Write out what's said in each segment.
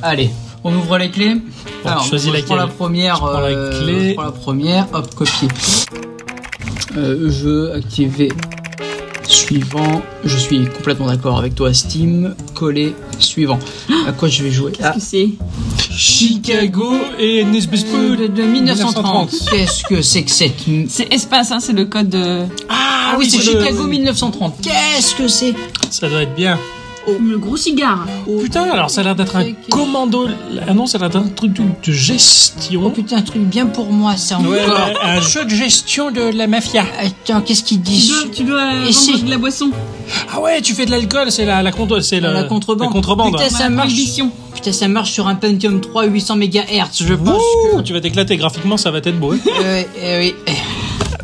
Bon, Allez, on ouvre les clés. Alors, choisis je prends la première. Je prends la euh, clé. je prends la première. Hop, copier. Euh, jeu activé. Suivant. Je suis complètement d'accord avec toi, Steam. Coller. Suivant. À quoi je vais jouer? Qu'est-ce Ah, que c'est? Chicago et Nesbespool de, de 1930. Qu'est-ce que c'est que cette. C'est espace, hein, c'est le code de... Ah oui, c'est le- Chicago 1930. Qu'est-ce que c'est? Ça doit être bien. Le gros cigare. Putain, alors ça a l'air d'être un que- commando. Ah non, ça a l'air d'être un truc de Oh gestion. putain, un truc bien pour moi, ça encore. Ouais, ouais, un jeu de gestion de la mafia. Attends, qu'est-ce qu'il Tu dit dois, tu dois de la boisson. Ah ouais, tu fais de l'alcool, c'est la, la, contre- c'est le- La contrebande. La contrebande. Putain, ça Ma marche. Putain, ça marche sur un Pentium 3 800 MHz, je pense Ouh, tu vas t'éclater graphiquement, ça va être beau. hein. que. Euh, euh, oui.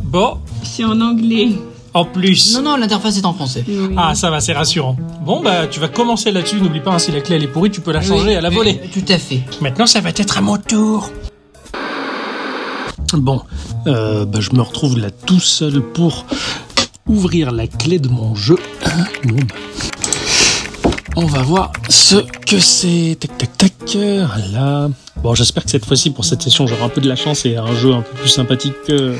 Bon, C'est en anglais. En plus. Non, non, l'interface est en français. Oui. Ah, ça va, c'est rassurant. Bon, bah, tu vas commencer là-dessus. N'oublie pas, hein, si la clé elle est pourrie, tu peux la changer Oui, à la volée. Tout à fait. Maintenant, ça va être à mon tour. Bon, euh, bah, je me retrouve là tout seul pour ouvrir la clé de mon jeu. Hein, Bon, bah, on va voir ce que c'est. Tac, tac, tac. Voilà. Bon, j'espère que cette fois-ci, pour cette session, j'aurai un peu de la chance et un jeu un peu plus sympathique que,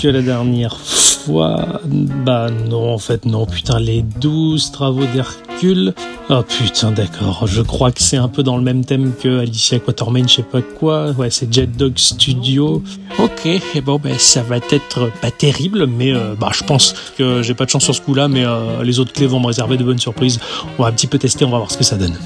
que la dernière fois. Bah non, en fait, non. Putain, les 12 travaux d'Hercule. Oh putain, d'accord. Je crois que c'est un peu dans le même thème que Alicia Quatermain, je sais pas quoi. Ouais, c'est Jet Dog Studio. Ok, et bon, ben ça va être pas terrible, mais euh, bah je pense que j'ai pas de chance sur ce coup-là, mais euh, les autres clés vont me réserver de bonnes surprises. On va un petit peu tester, on va voir ce que ça donne.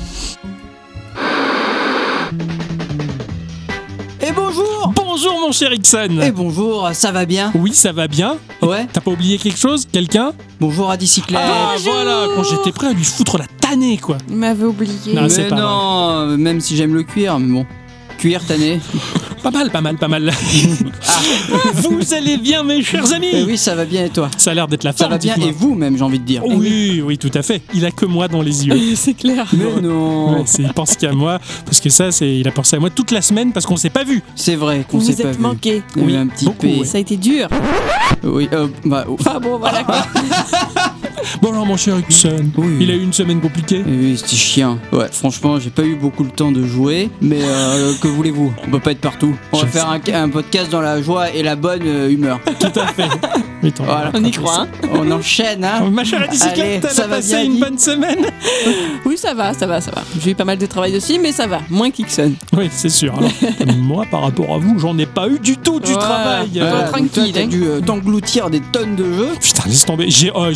Mon cher Ixon Et bonjour, ça va bien? Oui, ça va bien. Ouais. T'as pas oublié quelque chose Quelqu'un? Bonjour à bicyclette Ah voilà, quand j'étais prêt à lui foutre la tannée quoi. Il m'avait oublié. Non, Mais c'est pas non, même si j'aime le cuir, mais bon. Cuir tanné. Pas mal, pas mal, pas mal. Vous allez bien mes chers amis Eh oui, ça va bien et toi? Ça a l'air d'être la Ça forme, va bien et vous même, j'ai envie de dire. Oh oui, oui, tout à fait. Il a que moi dans les yeux. C'est clair. Mais non Ouais, il pense qu'à moi, parce que ça, c'est, il a pensé à moi toute la semaine parce qu'on s'est pas vu. C'est vrai qu'on Vous s'est vous pas êtes vu. manqué. Y a eu Oui, un petit beaucoup, P. ouais. Ça a été dur. Oui, euh, bah, oh. Enfin bon, voilà quoi. Bon alors mon cher Hudson, Oui. il a eu une semaine compliquée. Oui, c'était chiant. Ouais, franchement, j'ai pas eu beaucoup le temps de jouer, mais euh, que voulez-vous? On peut pas être partout. On va faire un, un podcast dans la joie et la bonne euh, humeur. Tout à fait. Mais attends, Voilà. On y croit. hein. On enchaîne, hein Ma chère bicyclette, va passé bien, une Guy? bonne semaine. Oui, ça va, ça va, ça va. J'ai eu pas mal de travail aussi, mais ça va. Moins qu'Ixon. Oui, c'est sûr. Alors, moi, par rapport à vous, j'en ai pas eu du tout du Ouais. travail. Euh, tranquille, t'as hein. dû euh, t'engloutir des tonnes de jeux. Putain, laisse tomber. J'ai, oh,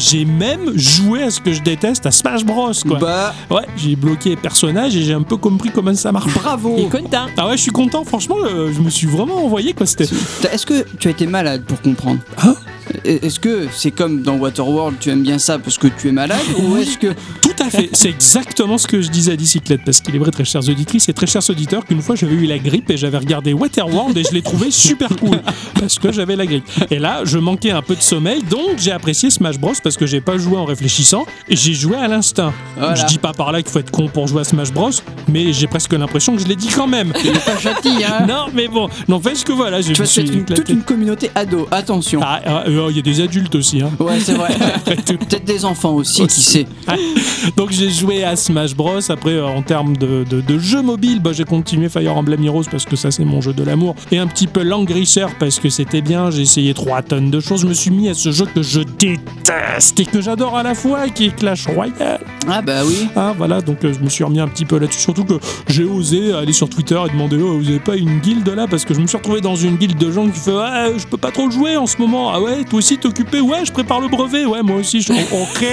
j'ai même joué à ce que je déteste, à Smash Bros. Quoi. Bah, Ouais, j'ai bloqué les personnages et j'ai un peu compris comment ça marche. bravo Il est content. Ah ouais, je suis content. Franchement, euh, je me suis vraiment envoyé quoi. C'était. Est-ce que tu as été malade pour comprendre? Hein? Est-ce que c'est comme dans Waterworld, tu aimes bien ça parce que tu es malade Ou est-ce que. Tout à fait. C'est exactement ce que je disais à Bicyclette. Parce qu'il est vrai, très chères auditrices et très chers auditeurs, qu'une fois j'avais eu la grippe et j'avais regardé Waterworld et je l'ai trouvé super cool. Parce que j'avais la grippe. Et là, je manquais un peu de sommeil, donc j'ai apprécié Smash Bros. parce que j'ai pas joué en réfléchissant et j'ai joué à l'instinct. Voilà. Je dis pas par là qu'il faut être con pour jouer à Smash Bros. Mais j'ai presque l'impression que je l'ai dit quand même. Il pas châti, hein Non, mais bon, n'empêche que voilà, je Tu vas suis toute une communauté ado, attention. Ah, ah, il y a des adultes aussi. Hein. Ouais, c'est vrai. Peut-être des enfants aussi, qui sait. Donc j'ai joué à Smash Bros. Après, euh, en termes de, de, de jeux mobiles, bah, j'ai continué Fire Emblem Heroes parce que ça c'est mon jeu de l'amour. Et un petit peu Langrisser parce que c'était bien. J'ai essayé 3 tonnes de choses. Je me suis mis à ce jeu que je déteste et que j'adore à la fois, qui est Clash Royale. Ah bah oui. Ah voilà, donc euh, je me suis remis un petit peu là-dessus. Surtout que j'ai osé aller sur Twitter et demander oh, vous avez pas une guilde là? Parce que je me suis retrouvé dans une guilde de gens qui fait ouais, je peux pas trop jouer en ce moment. Ah ouais, toi aussi t'es occupé Ouais, je prépare le brevet. Ouais, moi aussi. Je... Ok,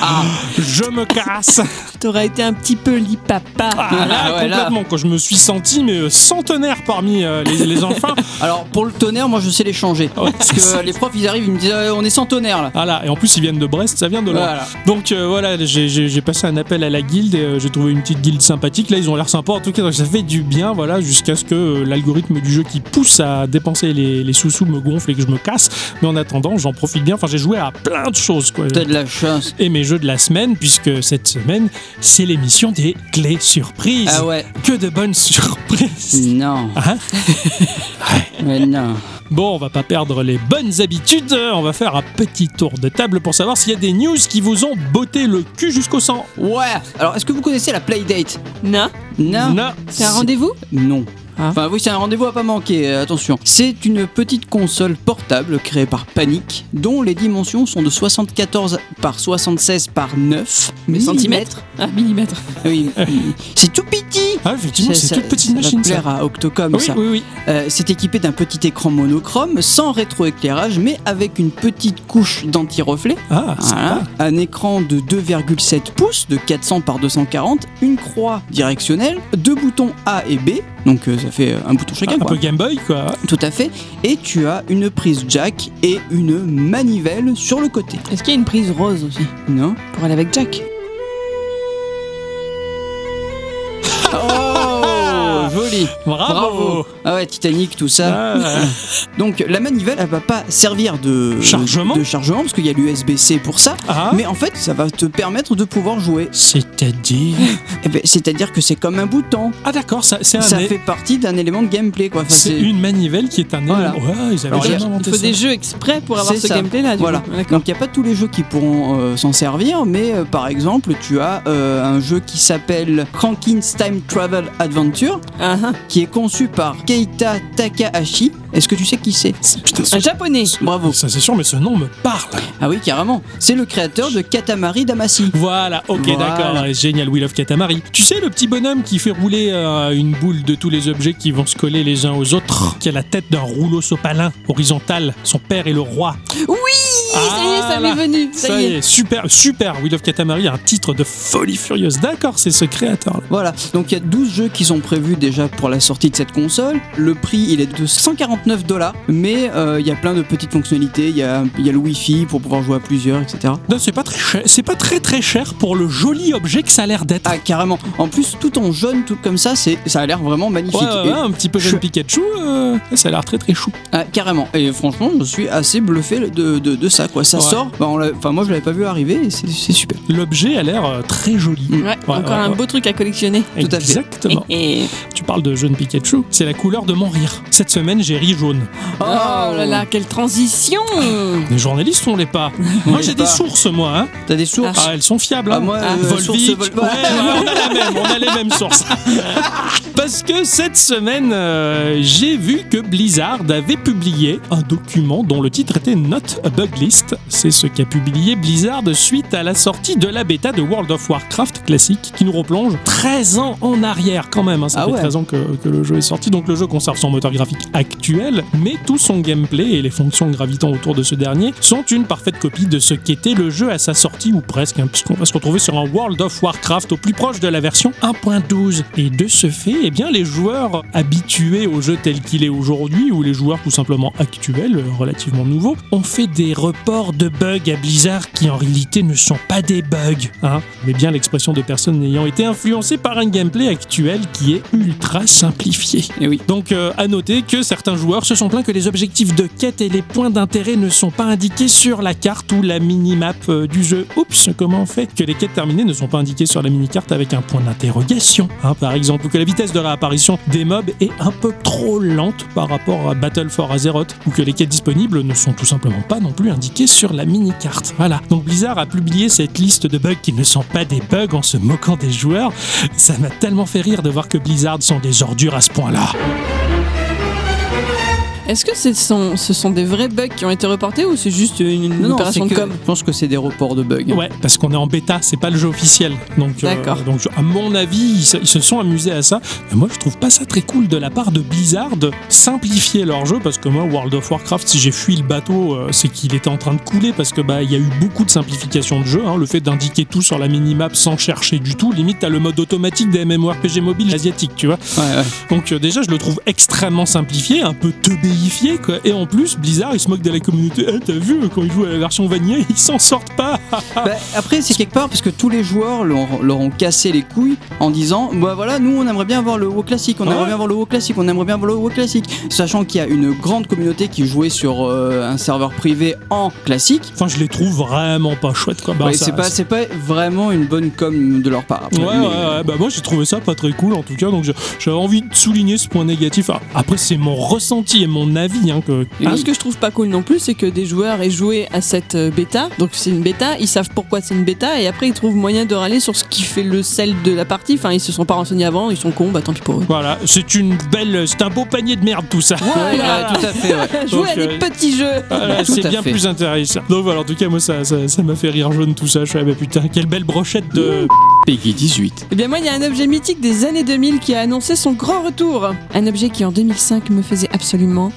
Ah, je me casse. T'aurais été un petit peu lipapa. Ah, là, Ah ouais, là. complètement. Quand je me suis senti mais euh, centenaire parmi euh, les, les enfants. Alors, pour le tonnerre, moi je sais les changer. Ouais, Parce que les profs, ils arrivent, ils me disent euh, on est sans tonnerre là. Voilà, et en plus ils viennent de Brest, ça vient de là. Voilà. Donc euh, voilà, j'ai- passé un appel à la guilde et euh, j'ai trouvé une petite guilde sympathique. Là, ils ont l'air sympas. En tout cas, donc, ça fait du bien, voilà, jusqu'à ce que euh, l'algorithme du jeu qui pousse à dépenser les, les sous-sous me gonfle et que je me casse. Mais en attendant, attendant, j'en profite bien. Enfin, j'ai joué à plein de choses, quoi. T'as de la chance. Et mes jeux de la semaine, puisque cette semaine, c'est l'émission des clés surprises. Ah ouais. Que de bonnes surprises. Non. Hein Mais non. Bon, on va pas perdre les bonnes habitudes. On va faire un petit tour de table pour savoir s'il y a des news qui vous ont botté le cul jusqu'au sang. Ouais. Alors, est-ce que vous connaissez la Playdate? Non Non. Non. C'est un rendez-vous? Non. Ah. Enfin oui, c'est un rendez-vous à pas manquer, euh, attention. C'est une petite console portable créée par Panic, dont les dimensions sont de 74 par 76 par 9 Mais centimètres Ah, millimètres. Oui, c'est tout petit Ah, effectivement, c'est toute petite ça va machine, ça. plaire à Octocom, Oui, ça. oui, oui. Euh, c'est équipé d'un petit écran monochrome, sans rétroéclairage, mais avec une petite couche d'anti-reflet. Ah, Voilà. Un écran de 2,7 pouces de 400 par 240, une croix directionnelle, deux boutons A et B, donc euh, ça fait un bouton chacun un quoi. peu Game Boy, quoi. Tout à fait. Et tu as une prise jack et une manivelle sur le côté. Est-ce qu'il y a une prise rose aussi? Non Pour aller avec Jack? Joli Bravo. Bravo Ah ouais, Titanic, tout ça. Ah, Donc la manivelle, elle va pas servir de Chargement de chargement parce qu'il y a l'USB-C pour ça. ah. Mais en fait, ça va te permettre de pouvoir jouer. C'est-à-dire Eh ben, C'est-à-dire que c'est comme un bouton. Ah d'accord, ça, c'est un Ça é- fait partie d'un élément de gameplay, quoi. Enfin, c'est une manivelle qui est un Voilà. élément. Ouais, ils avaient Alors, jamais il faut ça. des jeux exprès pour avoir C'est ce ça. gameplay là. Voilà. Donc il n'y a pas tous les jeux qui pourront euh, s'en servir, mais euh, par exemple, tu as euh, un jeu qui s'appelle Crankins Time Travel Adventure, Ah. qui est conçu par Keita Takahashi. Est-ce que tu sais qui c'est? Putain, Un japonais. Bravo. ça c'est sûr, mais ce nom me parle. Ah oui, carrément. C'est le créateur de Katamari Damacy. Voilà, ok, Voilà. d'accord, génial, We Love Katamari. Tu sais, le petit bonhomme qui fait rouler euh, une boule de tous les objets qui vont se coller les uns aux autres, qui a la tête d'un rouleau sopalin horizontal, son père est le roi. Oui, ça y est, ça m'est venu. Ça, y est. super, super, We Love Katamari a un titre de folie furieuse. D'accord, c'est ce créateur là. Voilà, donc il y a 12 jeux qui sont prévus déjà pour la sortie de cette console. Le prix, il est de 149 dollars, mais euh, il y a plein de petites fonctionnalités. Il y a, il y a le Wi-Fi pour pouvoir jouer à plusieurs, etc. Non, c'est pas très cher, c'est pas très très cher pour le joli objet que ça a l'air d'être. Ah, carrément. En plus, tout en jaune, tout comme ça, c'est, ça a l'air vraiment magnifique. Ouais, un petit peu jeune je- Pikachu, euh, ça a l'air très très chou. Ah, carrément. Et franchement, je suis assez bluffé de, de, de ça, quoi. Ça Ouais. sort. bah, on Enfin, moi, je l'avais pas vu arriver et c'est, super. L'objet a l'air euh, très joli. Mm. Ouais, Ouais, encore ouais, un ouais. beau truc à collectionner. Tout à fait. Exactement. Et... Tu parles de jeune Pikachu, c'est la couleur de mon rire. Cette semaine, j'ai ri jaune. Oh là là, quelle transition Les journalistes, on l'est pas. moi, j'ai des sources, moi. Hein. T'as des sources Ah, elles sont fiables. Ah, hein. moi, Ah, euh, Volvic. sources Vol- Ouais, ouais, on a la même, on a les mêmes sources. Parce que cette semaine, euh, j'ai vu que Blizzard avait publié un document dont le titre était Not a Bug List. C'est ce qu'a publié Blizzard suite à la sortie de la bêta de World of Warcraft classique, qui nous replonge 13 ans en arrière quand même. hein. Ça Ah fait ouais. 13 ans que, que le jeu est sorti, donc le jeu conserve son moteur graphique actuel, mais tout son gameplay et les fonctions gravitant autour de ce dernier sont une parfaite copie de ce qu'était le jeu à sa sortie, ou presque, hein, puisqu'on va se retrouver sur un World of Warcraft au plus proche de la version 1.12. Et de ce fait, eh bien, les joueurs habitués au jeu tel qu'il est aujourd'hui, ou les joueurs tout simplement actuels, euh, relativement nouveaux, ont fait des reports de bugs à Blizzard qui en réalité ne sont pas des bugs. Hein mais bien l'expression de personnes ayant été influencées par un gameplay actuel qui est ultra simplifié. Et oui. Donc euh, à noter que certains joueurs se sont plaints que les objectifs de quête et les points d'intérêt ne sont pas indiqués sur la carte ou la minimap euh, du jeu. Oups, comment on fait Que les quêtes terminées ne sont pas indiquées sur la mini-carte avec un point d'interrogation, hein, par exemple, ou que la vitesse de réapparition des mobs est un peu trop lente par rapport à Battle for Azeroth, ou que les quêtes disponibles ne sont tout simplement pas non plus indiquées sur la mini-carte. Voilà. Donc Blizzard a publié cette liste de bugs qui ne sont pas des bugs en se moquant des joueurs. Ça m'a tellement fait rire de voir que Blizzard sont des ordures à ce point-là. Est-ce que ce sont, ce sont des vrais bugs qui ont été reportés ou c'est juste une, une Non, non, opération de com Je pense que c'est des reports de bugs. Ouais, parce qu'on est en bêta, c'est pas le jeu officiel. Donc, euh, D'accord. donc à mon avis, ils se, ils se sont amusés à ça. Mais moi, je trouve pas ça très cool de la part de Blizzard de simplifier leur jeu parce que moi, World of Warcraft, si j'ai fui le bateau, euh, c'est qu'il était en train de couler parce que bah il y a eu beaucoup de simplification de jeu. hein. le fait d'indiquer tout sur la minimap sans chercher du tout, limite t'as le mode automatique des MMORPG mobile asiatique, tu vois. Ouais, ouais. Donc euh, déjà, je le trouve extrêmement simplifié, un peu teubéi quoi. Et en plus, Blizzard, il se moque de la communauté. Eh, t'as vu quand ils jouent à la version vanilla, ils s'en sortent pas. Bah, après, c'est quelque part parce que tous les joueurs leur, leur ont cassé les couilles en disant Bah voilà, nous on aimerait bien avoir le WoW classique, on Ouais. aimerait bien avoir le WoW classique, on aimerait bien avoir le WoW classique. Sachant qu'il y a une grande communauté qui jouait sur euh, un serveur privé en classique. Enfin, je les trouve vraiment pas chouettes quoi. Bah, Ouais, c'est pas, c'est pas vraiment une bonne com de leur part. après. Ouais, ouais, Mais- ouais, bah moi j'ai trouvé ça pas très cool en tout cas, donc j'avais envie de souligner ce point négatif. Ah, Après, c'est mon ressenti et mon avis. Hein, que... Ah, ce que je trouve pas cool non plus, c'est que des joueurs aient joué à cette euh, bêta. Donc c'est une bêta, ils savent pourquoi c'est une bêta, et après ils trouvent moyen de râler sur ce qui fait le sel de la partie. Enfin, ils se sont pas renseignés avant, ils sont cons, bah tant pis pour eux. Voilà, c'est une belle, c'est un beau panier de merde tout ça. Ouais, ouais, tout à fait, ouais. Jouer à des euh, petits jeux Voilà, c'est bien fait. plus intéressant. Donc voilà, en tout cas, moi ça ça ça m'a fait rire jaune tout ça. Je suis ah, bah putain, quelle belle brochette de. Peggy 18. Eh bien moi, il y a un objet mythique des années 2000 qui a annoncé son grand retour. Un objet qui en 2005 me faisait absolument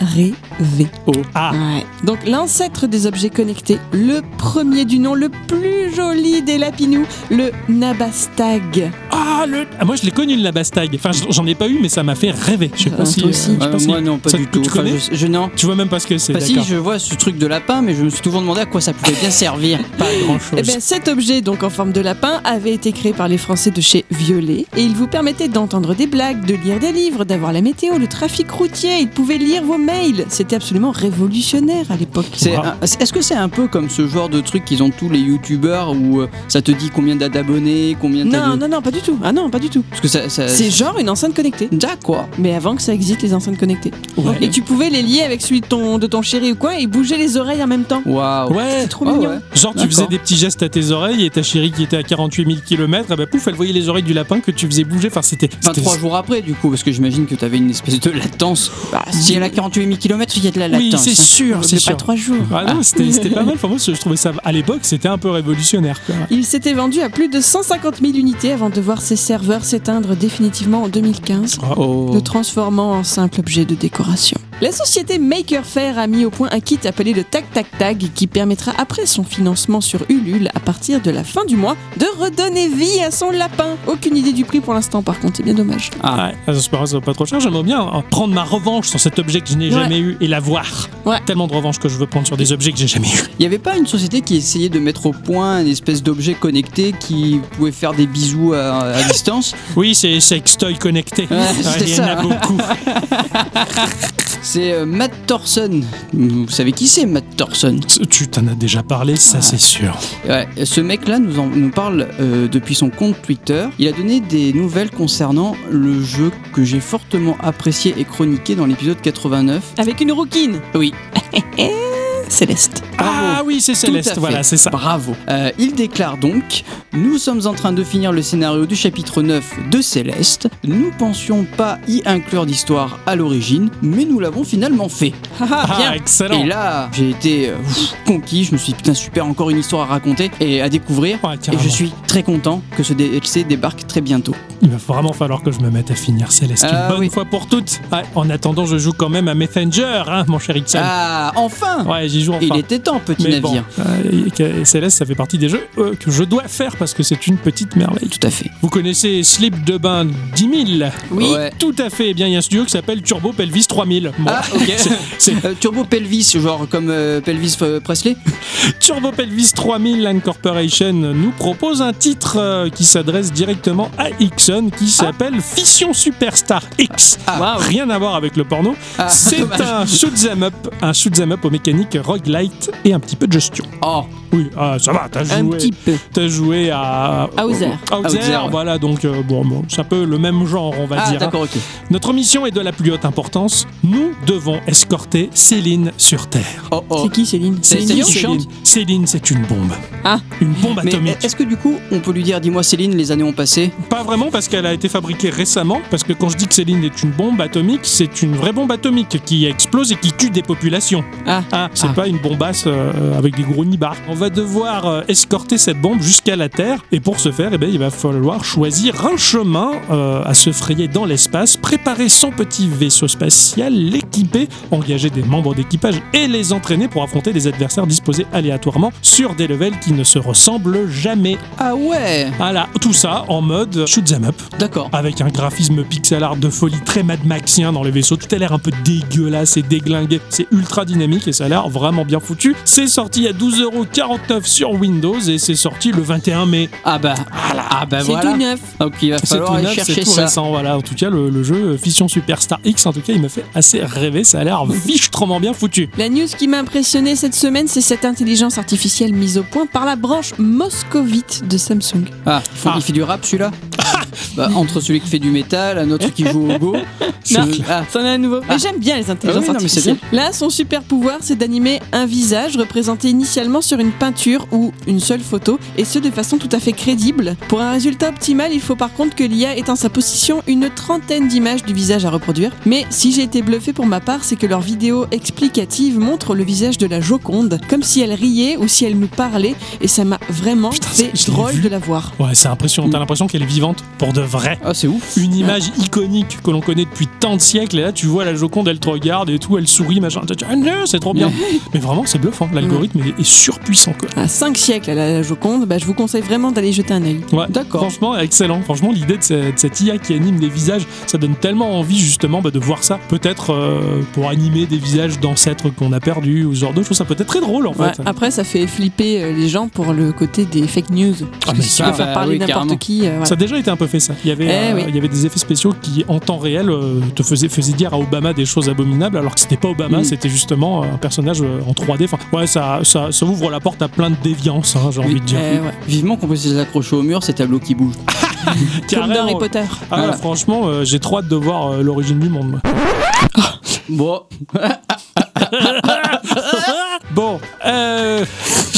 rêver. Ah, Ouais. Donc l'ancêtre des objets connectés, le premier du nom, le plus joli des lapinous, le Nabastag. ah, le. ah, moi je l'ai connu le Labastag. Enfin, j'en ai pas eu, mais ça m'a fait rêver. Je sais pas Ah, si. Euh, pas si- moi non, pas ça- du tout. Tu Enfin, je, je- non. Tu vois même pas ce que c'est. Bah si, je vois ce truc de lapin, mais je me suis toujours demandé à quoi ça pouvait bien servir. Pas grand chose. Eh bien, cet objet, donc en forme de lapin, avait été créé par les Français de chez Violet et il vous permettait d'entendre des blagues, de lire des livres, d'avoir la météo, le trafic routier. Il pouvait lire vos mails. C'était absolument révolutionnaire à l'époque. C'est Bravo. un- Est-ce que c'est un peu comme ce genre de truc qu'ils ont tous les youtubeurs où euh, ça te dit combien t'as d'abonnés, combien t'as Non, de... non, non, pas du tout. Ah non, pas du tout. Parce que ça, ça- C'est genre une enceinte connectée. D'accord. Mais avant que ça existe, les enceintes connectées. Ouais. Et tu pouvais les lier avec celui de ton, de ton chéri ou quoi et bouger les oreilles en même temps. Waouh. Ouais, C'est trop Ah mignon. ouais. Genre tu D'accord. faisais des petits gestes à tes oreilles et ta chérie qui était à 48 000 km, ah bah pouf, elle voyait les oreilles du lapin que tu faisais bouger. Enfin, c'était. Enfin, c'était- trois jours après, du coup, parce que j'imagine que t'avais une espèce de latence. Bah, si elle a 48 000 km, il y a de la Oui, latence. c'est hein. sûr, c'est sûr. pas trois jours. Ah non, c'était c'était pas mal. Enfin, moi, je trouvais ça à l'époque, c'était un peu révolutionnaire. Quoi. Il s'était vendu à plus de 150 000 unités avant de voir ses serveurs s'éteindre définitivement en 2015, Oh. le transformant en simple objet de décoration. La société Maker Faire a mis au point un kit appelé le Tac Tac Tag qui permettra après son financement sur Ulule à partir de la fin du mois de redonner vie à son lapin. Aucune idée du prix pour l'instant par contre, c'est bien dommage. Ah, ouais, ça, c'est pas, ça va pas trop cher. J'aimerais bien prendre ma revanche sur cet objet que je n'ai Ouais. jamais eu et l'avoir. Ouais. Tellement de revanche que je veux prendre sur des objets que j'ai jamais eu. Il n'y avait pas une société qui essayait de mettre au point une espèce d'objet connecté qui pouvait faire des bisous à, à distance? Oui, c'est Sextoy connecté. Ouais, c'est il y en a ça. beaucoup. C'est euh, Matt Thorson. Vous savez qui c'est, Matt Thorson? Tu t'en as déjà parlé, ça c'est sûr. Ouais, ce mec-là nous, en- nous parle euh, depuis son compte Twitter. Il a donné des nouvelles concernant le jeu que j'ai fortement apprécié et chroniqué dans l'épisode 89. Avec une rouquine Oui, Céleste. Ah oui, c'est Céleste, voilà, c'est ça. Bravo. Euh, il déclare donc Nous sommes en train de finir le scénario du chapitre 9 de Céleste. Nous pensions pas y inclure d'histoire à l'origine, mais nous l'avons finalement fait. Ah, bien. excellent. Et là, j'ai été euh, pff, conquis. Je me suis dit, putain, super, encore une histoire à raconter et à découvrir. Ouais, Et je suis très content que ce DLC débarque très bientôt. Il va vraiment falloir que je me mette à finir Céleste Ah, une bonne oui. fois pour toutes. Ouais, en attendant, je joue quand même à Messenger, hein, mon cher Ixon. Ah, enfin Ouais, j'y joue enfin. Il était temps, petit Mais bon, navire. euh, et- et Céleste, ça fait partie des jeux euh, que je dois faire parce que c'est une petite merveille. Tout à fait. Vous connaissez Slip de Bain 10 000 Oui. Ouais. Tout à fait. Eh bien, il y a un studio qui s'appelle Turbo Pelvis 3000. Bon, Ah, ok. c'est- c'est Euh, Turbo Pelvis, genre comme euh, Pelvis euh, Presley Turbo Pelvis 3000 Incorporation nous propose un titre euh, qui s'adresse directement à Ixon qui s'appelle Fission Superstar X. Ah. Rien à voir avec le porno. Ah, C'est dommage. un shoot'em up, un shoot'em up aux mécaniques roguelite et un petit peu de gestion. Oh, Oui, ah, ça va, t'as Un joué, petit peu. t'as joué à Hauser. Hauser, ouais. voilà, donc euh, bon, bon, c'est un peu le même genre, on va ah dire. hein. d'accord, ok. Notre mission est de la plus haute importance. Nous devons escorter Céline sur Terre. Oh, oh. C'est qui Céline C'est Céline Céline Céline, Céline, c'est une bombe. Ah. Une bombe Mais atomique. est-ce que du coup, on peut lui dire, dis-moi Céline, les années ont passé? Pas vraiment parce qu'elle a été fabriquée récemment. Parce que quand je dis que Céline est une bombe atomique, c'est une vraie bombe atomique qui explose et qui tue des populations. Ah. c'est Ah. pas une bombasse euh, avec des gros nibards. On va devoir euh, escorter cette bombe jusqu'à la Terre. Et pour ce faire, eh ben, il va falloir choisir un chemin euh, à se frayer dans l'espace, préparer son petit vaisseau spatial, l'équiper, engager des membres d'équipage et les entraîner pour affronter des adversaires disposés aléatoirement sur des levels qui ne se ressemblent jamais. Ah ouais Voilà, tout ça en mode shoot 'em up. D'accord. avec un graphisme pixel art de folie très Mad Maxien dans les vaisseaux. Tout a l'air un peu dégueulasse et déglingué. C'est ultra dynamique et ça a l'air vraiment bien foutu. C'est sorti à 12,49€ sur Windows et c'est sorti le 21 mai. Ah bah, ah bah C'est voilà. tout neuf. Donc il va C'est falloir tout aller neuf, c'est chercher tout ça. récent. Voilà, en tout cas, le, le jeu Fission Superstar X, en tout cas, il me fait assez rêver. Ça a l'air fichtrement bien foutu. La news qui m'a impressionné cette semaine, c'est cette intelligence artificielle mise au point par la branche moscovite de Samsung. Ah, il, faut- Ah. il fait du rap celui-là Bah, Entre celui qui fait du métal, un autre qui joue au go. Non. Ah, C'en est un nouveau. Mais j'aime bien les intelligences Ah oui, non, mais c'est artificielles. Là, son super pouvoir, c'est d'animer un visage représenté initialement sur une peinture ou une seule photo, et ce de façon tout à fait crédible. Pour un résultat optimal, il faut par contre que l'IA ait en sa possession une trentaine d'images du visage à reproduire. Mais si j'ai été bluffé pour ma part, c'est que leur vidéo explicative montre le visage de la Joconde, comme si elle riait ou si elle nous parlait, et ça m'a vraiment Putain, fait drôle de la voir. Ouais, c'est impressionnant. T'as l'impression qu'elle est vivante pour de vrai. ah, c'est ouf. Une image iconique que l'on connaît depuis tant de siècles. Et là, tu vois la Joconde, elle te regarde et tout, elle sourit, machin. Ah c'est trop bien. Mais vraiment, c'est bluffant. L'algorithme est, est surpuissant, quoi. À 5 siècles à la Joconde, bah, je vous conseille vraiment d'aller jeter un œil. Ouais, D'accord. Franchement, excellent. Franchement, l'idée de, cette- de cette IA qui anime des visages, ça donne tellement envie justement bah, de voir ça. Peut-être euh, pour animer des visages d'ancêtres qu'on a perdus ou ce genre de choses. Ça peut être très drôle en Ouais, fait. Après, ça fait flipper euh, les gens pour le côté des fake news. Ah, mais si tu ça, veux faire bah parler oui, n'importe qui. euh. Ça a déjà été un peu fait ça. Il y avait, Eh euh, oui. il y avait des effets spéciaux qui, en temps réel, euh, te faisaient, faisaient dire à Obama des choses abominables, alors que c'était pas Obama, Mm. c'était justement un personnage euh, en 3D. Enfin, ouais, ça, ça, ça ouvre la porte à plein de déviances, hein, j'ai Oui. envie de dire. Eh ouais. Vivement qu'on puisse les accrocher au mur, ces tableaux qui bougent. Comme dans Carrément. Harry Potter. Ah Voilà. franchement, euh, j'ai trop hâte de voir euh, l'origine du monde. moi. Bon, bon, euh,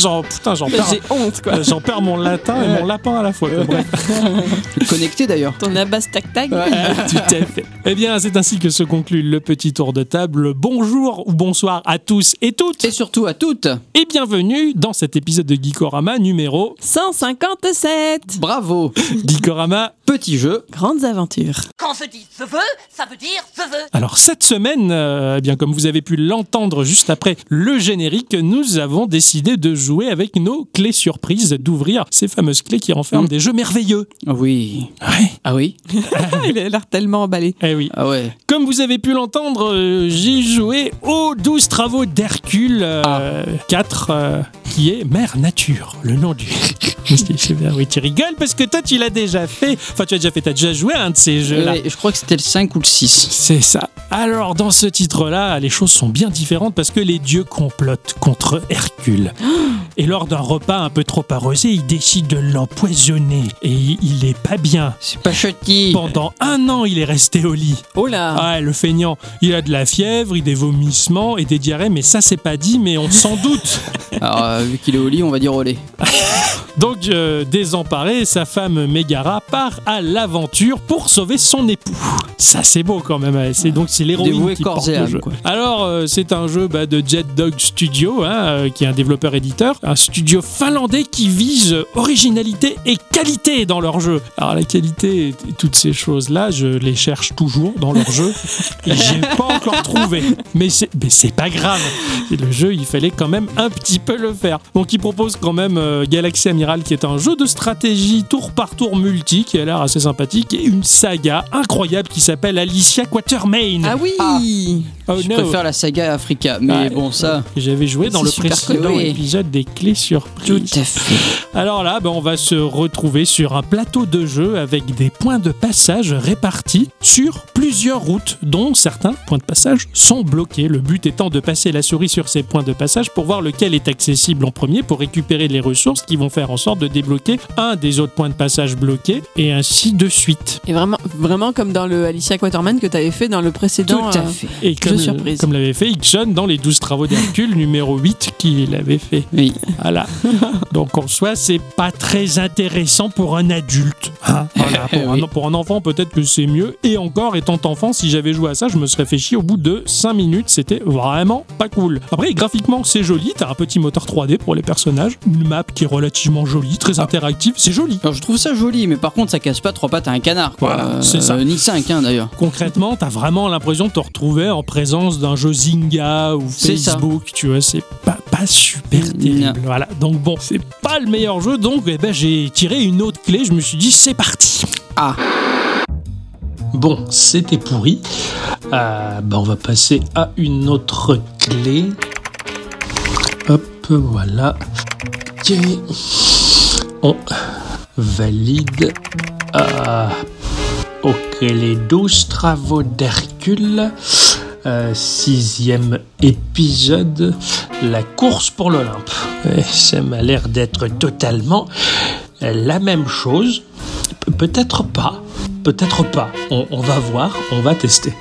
j'en, putain, j'en perds. J'ai honte, quoi. Euh, J'en perds mon latin et mon lapin à la fois. quoi. Connecté d'ailleurs. Ton abbas tac tac. Tout à fait. Eh bien, c'est ainsi que se conclut le petit tour de table. Bonjour ou bonsoir à tous et toutes Et surtout à toutes, et bienvenue dans cet épisode de Geekorama numéro 157 bravo. Geekorama. Petit jeu. Grandes aventures. Quand se dit je veux, ça veut dire je veux. Alors cette semaine, euh, eh bien comme vous avez pu l'entendre juste après le générique, nous avons décidé de jouer avec nos clés surprises, d'ouvrir ces fameuses clés qui renferment Mm. des jeux merveilleux. Oui. Ouais. Ah oui Il a l'air tellement emballé. Eh oui. Ah ouais. Comme vous avez pu l'entendre, euh, j'ai joué aux 12 travaux d'Hercule euh, 4, euh, qui est Mère Nature, le nom du. Oui, tu rigoles parce que toi tu l'as déjà fait. Enfin, tu as déjà fait, tu as déjà joué à un de ces jeux-là. Ouais, je crois que c'était le 5 ou le 6. C'est ça. Alors, dans ce titre-là, les choses sont bien différentes parce que les dieux complotent contre Hercule. Et lors d'un repas un peu trop arrosé, ils décident de l'empoisonner. Et il est pas bien. C'est pas chutty. Pendant un an, il est resté au lit. Oh là Ah, le feignant, il a de la fièvre, il a des vomissements et des diarrhées, mais ça, c'est pas dit, mais on s'en doute. Alors, euh, vu qu'il est au lit, on va dire au lait. Donc, euh, désemparé, sa femme Mégara part à l'aventure pour sauver son époux. Ça, c'est beau quand même. C'est donc c'est l'héroïne qui porte le jeu. quoi. Alors, euh, c'est un jeu bah, de Jet Dog Studio, hein, qui est un un studio finlandais qui vise originalité et qualité dans leur jeu. Alors, la qualité et toutes ces choses-là, je les cherche toujours dans leur jeu et j'ai pas encore trouvé. Mais c'est mais c'est pas grave. Et le jeu, il fallait quand même un petit peu le faire. Donc, il propose quand même euh, Galaxy Amiral, qui est un jeu de stratégie tour par tour multi, qui a l'air assez sympathique, et une saga incroyable qui s'appelle Alicia Quatermain. Ah oui Ah. Oh je no. préfère la saga Africa, mais bon, ça. j'avais joué dans le précédent épisode des clés surprises. Tout à fait. Alors là, ben, on va se retrouver sur un plateau de jeu avec des points de passage répartis sur plusieurs routes, dont certains points de passage sont bloqués. Le but étant de passer la souris sur ces points de passage pour voir lequel est accessible en premier pour récupérer les ressources qui vont faire en sorte de débloquer un des autres points de passage bloqués et ainsi de suite. Et vraiment, vraiment comme dans le Alicia Quaterman que tu avais fait dans le précédent. Tout à euh, fait. Et comme, surprise. comme l'avait fait Ixon dans les 12 travaux d'Hercule numéro 8 qu'il avait fait. Oui. Voilà. Donc en soi, c'est pas très intéressant pour un adulte. hein. Voilà, pour, Oui. un, pour un enfant, peut-être que c'est mieux. Et encore, étant enfant, si j'avais joué à ça, je me serais fait chier au bout de 5 minutes. C'était vraiment pas cool. Après, graphiquement, c'est joli. T'as un petit moteur 3D pour les personnages. Une map qui est relativement jolie, très interactive. C'est joli. Alors, je trouve ça joli, mais par contre, ça casse pas trois pattes à un canard. Quoi. Voilà, c'est ça. Ni cinq, hein, d'ailleurs. Concrètement, t'as vraiment l'impression de te retrouver en présence d'un jeu Zynga ou. Facebook. Tu vois, c'est pas, pas super terrible. Voilà. Donc bon, c'est pas le meilleur jeu, donc eh ben, j'ai tiré une autre clé. Je me suis dit, c'est parti. Ah. Bon, c'était pourri. Euh, ben, on va passer à une autre clé. Hop, voilà. Ok. On valide. Ah. Ok, les 12 travaux d'Hercule. Euh, sixième épisode, la course pour l'Olympe. Ça m'a l'air d'être totalement la même chose. Pe- Peut-être pas, peut-être pas. On va voir, on va tester.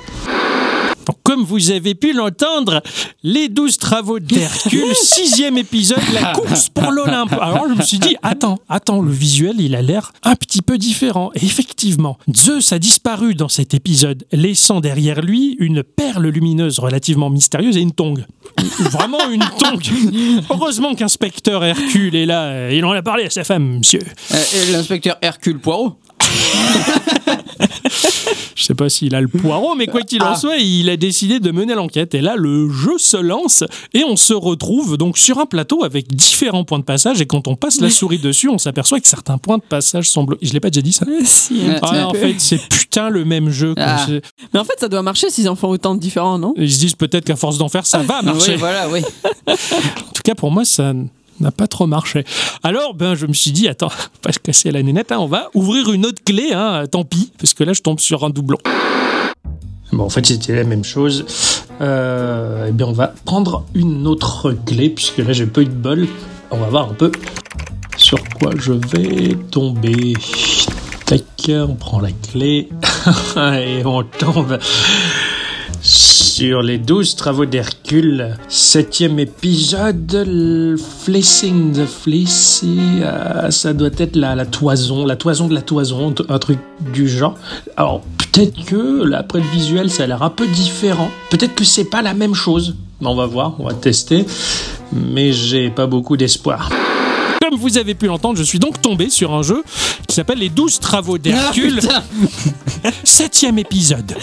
Comme vous avez pu l'entendre, les 12 travaux d'Hercule, sixième épisode, la course pour l'Olympe. Alors je me suis dit, attends, attends, le visuel, il a l'air un petit peu différent. Et effectivement, Zeus a disparu dans cet épisode, laissant derrière lui une perle lumineuse relativement mystérieuse et une tongue. Vraiment une tongue. Heureusement qu'inspecteur Hercule est là. Il en a parlé à sa femme, monsieur. Euh, et L'inspecteur Hercule Poirot? Je sais pas s'il a le poireau, mais quoi qu'il en Ah. soit, il a décidé de mener l'enquête. Et là, le jeu se lance et on se retrouve donc sur un plateau avec différents points de passage. Et quand on passe la souris dessus, on s'aperçoit que certains points de passage sont bloqués. Je l'ai pas déjà dit ça Si, Ah, En fait, c'est putain le même jeu. Ah. Mais en fait, ça doit marcher s'ils en font autant de différents, non? Ils se disent peut-être qu'à force d'en faire, ça va marcher. Oui, voilà, oui. En tout cas, pour moi, ça n'a pas trop marché. Alors, ben, je me suis dit, attends, pas se casser la nénette, hein, on va ouvrir une autre clé, hein, tant pis, parce que là, je tombe sur un doublon. Bon, en fait, c'était la même chose. Euh, eh bien, on va prendre une autre clé, puisque là, j'ai pas eu de bol. On va voir un peu sur quoi je vais tomber. Tac, on prend la clé et on tombe sur les 12 travaux d'Hercule, septième épisode, le Flacing the Fleecy, euh, ça doit être la, la toison, la toison de la toison, un truc du genre. Alors peut-être que là, après le visuel, ça a l'air un peu différent. Peut-être que c'est pas la même chose. On va voir, on va tester. Mais j'ai pas beaucoup d'espoir. Comme vous avez pu l'entendre, je suis donc tombé sur un jeu qui s'appelle Les 12 travaux d'Hercule. Ah. Septième épisode.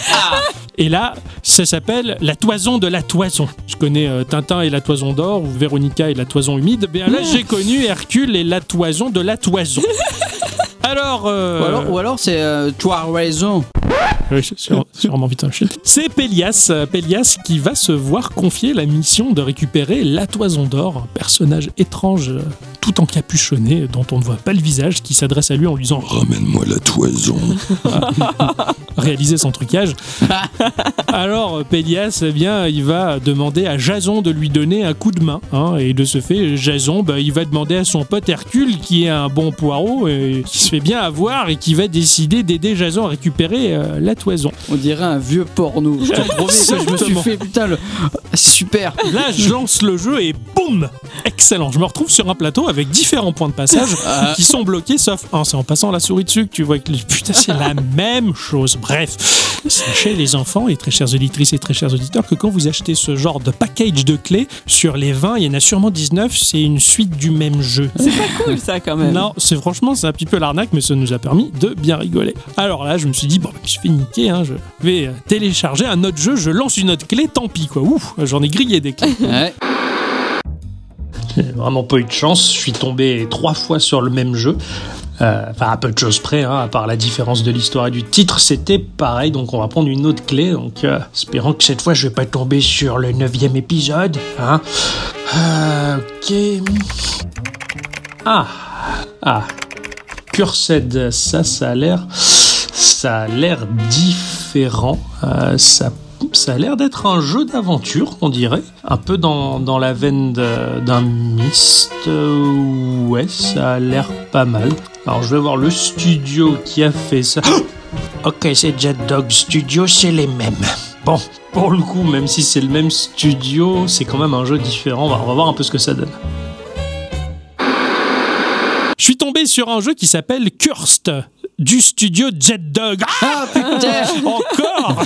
Et là, ça s'appelle La toison de la toison. Je connais euh, Tintin et la toison d'or ou Véronica et la toison humide. Bien là, j'ai connu Hercule et la toison de la toison. Alors, euh, Ou alors, ou alors c'est euh, toi raison. oui, c'est sûr- sûrement vite un shit. C'est Pélias, euh, Pélias qui va se voir confier la mission de récupérer la toison d'or, un personnage étrange, euh, tout encapuchonné, dont on ne voit pas le visage, qui s'adresse à lui en lui disant Ramène-moi la toison. réaliser son trucage. Alors Pélias, eh bien, il va demander à Jason de lui donner un coup de main. hein, et de ce fait, Jason, bah, il va demander à son pote Hercule, qui est un bon poireau, et qui se fait bien avoir et qui va décider d'aider Jason à récupérer euh, la toison. On dirait un vieux porno. Je te promets que je me suis fait putain le. Super. Là, je lance le jeu et boum Excellent. Je me retrouve sur un plateau avec différents points de passage Ah. qui sont bloqués, sauf c'est en passant la souris dessus que tu vois que putain, c'est la même chose. Bref, sachez les enfants et très chères auditrices et très chers auditeurs que quand vous achetez ce genre de package de clés, sur les 20, il y en a sûrement 19, c'est une suite du même jeu. C'est pas cool ça quand même. Non, c'est franchement, c'est un petit peu l'arnaque, mais ça nous a permis de bien rigoler. Alors là, je me suis dit, bon, je suis fait niquer, hein, je vais euh, télécharger un autre jeu, je lance une autre clé, tant pis, quoi. Ouf, j'en ai grillé des clés. Ouais. J'ai vraiment pas eu de chance. Je suis tombé trois fois sur le même jeu. Euh, Enfin, à peu de choses près, hein, à part la différence de l'histoire et du titre, c'était pareil. Donc, on va prendre une autre clé. Donc, euh, espérant que cette fois, je vais pas tomber sur le neuvième épisode. Hein. Euh, ok. Ah, ah. Cursed, ça, ça a l'air, ça a l'air différent. Euh, ça ça a l'air d'être un jeu d'aventure, on dirait. Un peu dans, dans la veine d'un Myst. Euh, ouais, ça a l'air pas mal. Alors, je vais voir le studio qui a fait ça. ok, c'est Jet Dog Studio, c'est les mêmes. Bon, pour le coup, même si c'est le même studio, c'est quand même un jeu différent. On va voir un peu ce que ça donne. Je suis tombé sur un jeu qui s'appelle Cursed du studio Jet Dog. Ah putain Encore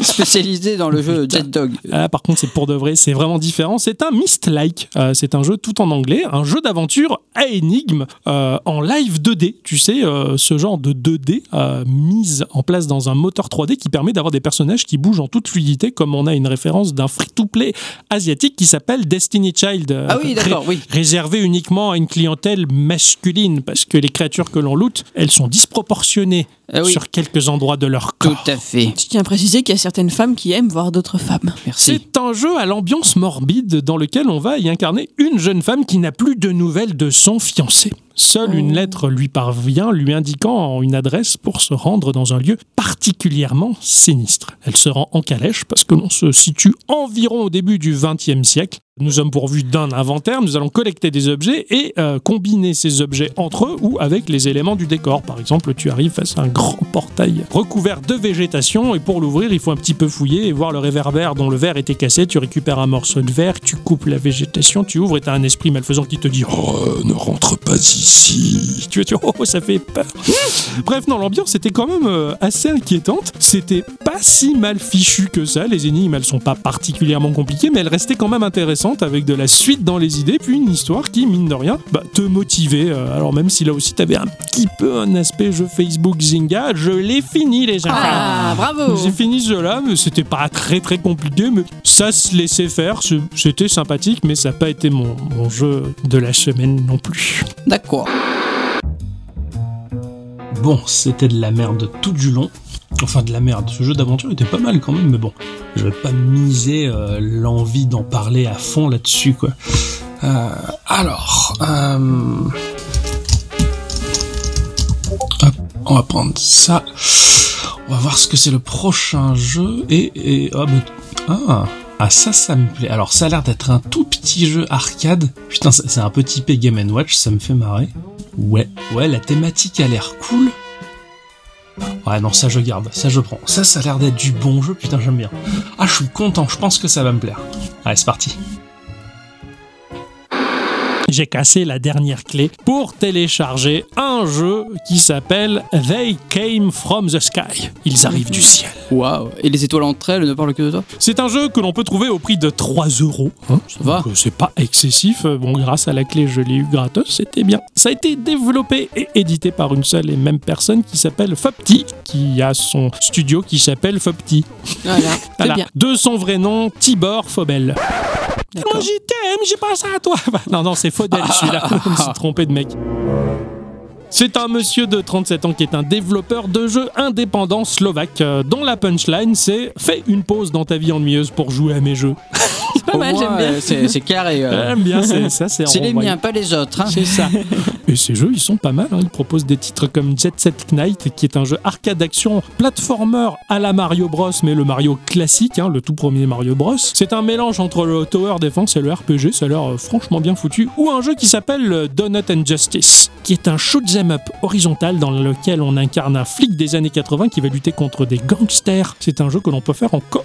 Spécialisé dans le jeu Jet Dog. Ah, par contre, c'est pour de vrai, c'est vraiment différent. C'est un Myst-like. Euh, c'est un jeu tout en anglais, un jeu d'aventure à énigme euh, en live 2D. Tu sais, euh, ce genre de 2D euh, mise en place dans un moteur 3D qui permet d'avoir des personnages qui bougent en toute fluidité, comme on a une référence d'un free-to-play asiatique qui s'appelle Destiny Child. euh, Ah oui, d'accord, oui. réservé uniquement à une clientèle masculine, parce que les créatures que l'on loot, elles sont disproportionnées Ah oui. sur quelques endroits de leur Tout corps. à fait. Je tiens à préciser qu'il y a certaines femmes qui aiment voir d'autres femmes. Merci. C'est un jeu à l'ambiance morbide dans lequel on va y incarner une jeune femme qui n'a plus de nouvelles de son fiancé. Seule une lettre lui parvient lui indiquant une adresse pour se rendre dans un lieu particulièrement sinistre. Elle se rend en calèche parce que l'on se situe environ au début du XXe siècle. Nous sommes pourvus d'un inventaire, nous allons collecter des objets et euh, combiner ces objets entre eux ou avec les éléments du décor. Par exemple, tu arrives face à un grand portail recouvert de végétation et pour l'ouvrir, il faut un petit peu fouiller et voir le réverbère dont le verre était cassé. Tu récupères un morceau de verre, tu coupes la végétation, tu ouvres et tu as un esprit malfaisant qui te dit Oh, ne rentre pas ici. Tu vas dire Oh, ça fait peur. Bref, non, l'ambiance était quand même euh, assez inquiétante. C'était pas si mal fichu que ça. Les énigmes, elles sont pas particulièrement compliquées, mais elles restaient quand même intéressantes avec de la suite dans les idées, puis une histoire qui, mine de rien, bah, te motivait. Euh, alors, même si là aussi, t'avais un petit peu un aspect jeu Facebook Zynga, je l'ai fini, les gens. Ah, bravo J'ai fini ce jeu-là, mais c'était pas très très compliqué, mais ça se laissait faire, c'était sympathique, mais ça n'a pas été mon, mon jeu de la semaine non plus. D'accord. Bon, c'était de la merde tout du long. Enfin, de la merde. Ce jeu d'aventure était pas mal quand même, mais bon, je vais pas miser euh, l'envie d'en parler à fond là-dessus, quoi. Euh, alors, euh... on va prendre ça. On va voir ce que c'est le prochain jeu et, et ah, bah, ah, ah, ça, ça me plaît. Alors, ça a l'air d'être un tout petit jeu arcade. Putain, c'est un peu typé Game Watch, ça me fait marrer. Ouais, ouais, la thématique a l'air cool. Ouais, non, ça je garde, ça je prends. Ça, ça a l'air d'être du bon jeu, putain, j'aime bien. Ah, je suis content, je pense que ça va me plaire. Allez, c'est parti. J'ai cassé la dernière clé pour télécharger un jeu qui s'appelle They Came from the Sky. Ils arrivent du ciel. Waouh. Et les étoiles entre elles ne parlent que de toi? C'est un jeu que l'on peut trouver au prix de 3 euros. hein. Ça va. Euh, C'est pas excessif. Euh, Bon, grâce à la clé, je l'ai eu gratos. C'était bien. Ça a été développé et édité par une seule et même personne qui s'appelle Fopti, qui a son studio qui s'appelle Fopti. Voilà, Voilà. bien. De son vrai nom, Tibor Fobel. Moi, je t'aime, j'ai pensé à toi. non, non, c'est Fodel celui-là. Je me suis trompé de mec. C'est un monsieur de 37 ans qui est un développeur de jeux indépendants slovaque, euh, dont la punchline c'est Fais une pause dans ta vie ennuyeuse pour jouer à mes jeux. C'est pas Au mal, moins, j'aime bien. euh, C'est c'est carré. euh. J'aime bien, c'est ça, c'est C'est les miens, pas les autres. hein. C'est ça. Et ces jeux, ils sont pas mal. hein. Ils proposent des titres comme Jet Set Knight, qui est un jeu arcade action platformer à la Mario Bros, mais le Mario classique, hein, le tout premier Mario Bros. C'est un mélange entre le Tower Defense et le RPG. Ça a l'air euh, franchement bien foutu. Ou un jeu qui s'appelle euh, Donut and Justice, qui est un shoot 'em up horizontal dans lequel on incarne un flic des années 80 qui va lutter contre des gangsters. C'est un jeu que l'on peut faire en coop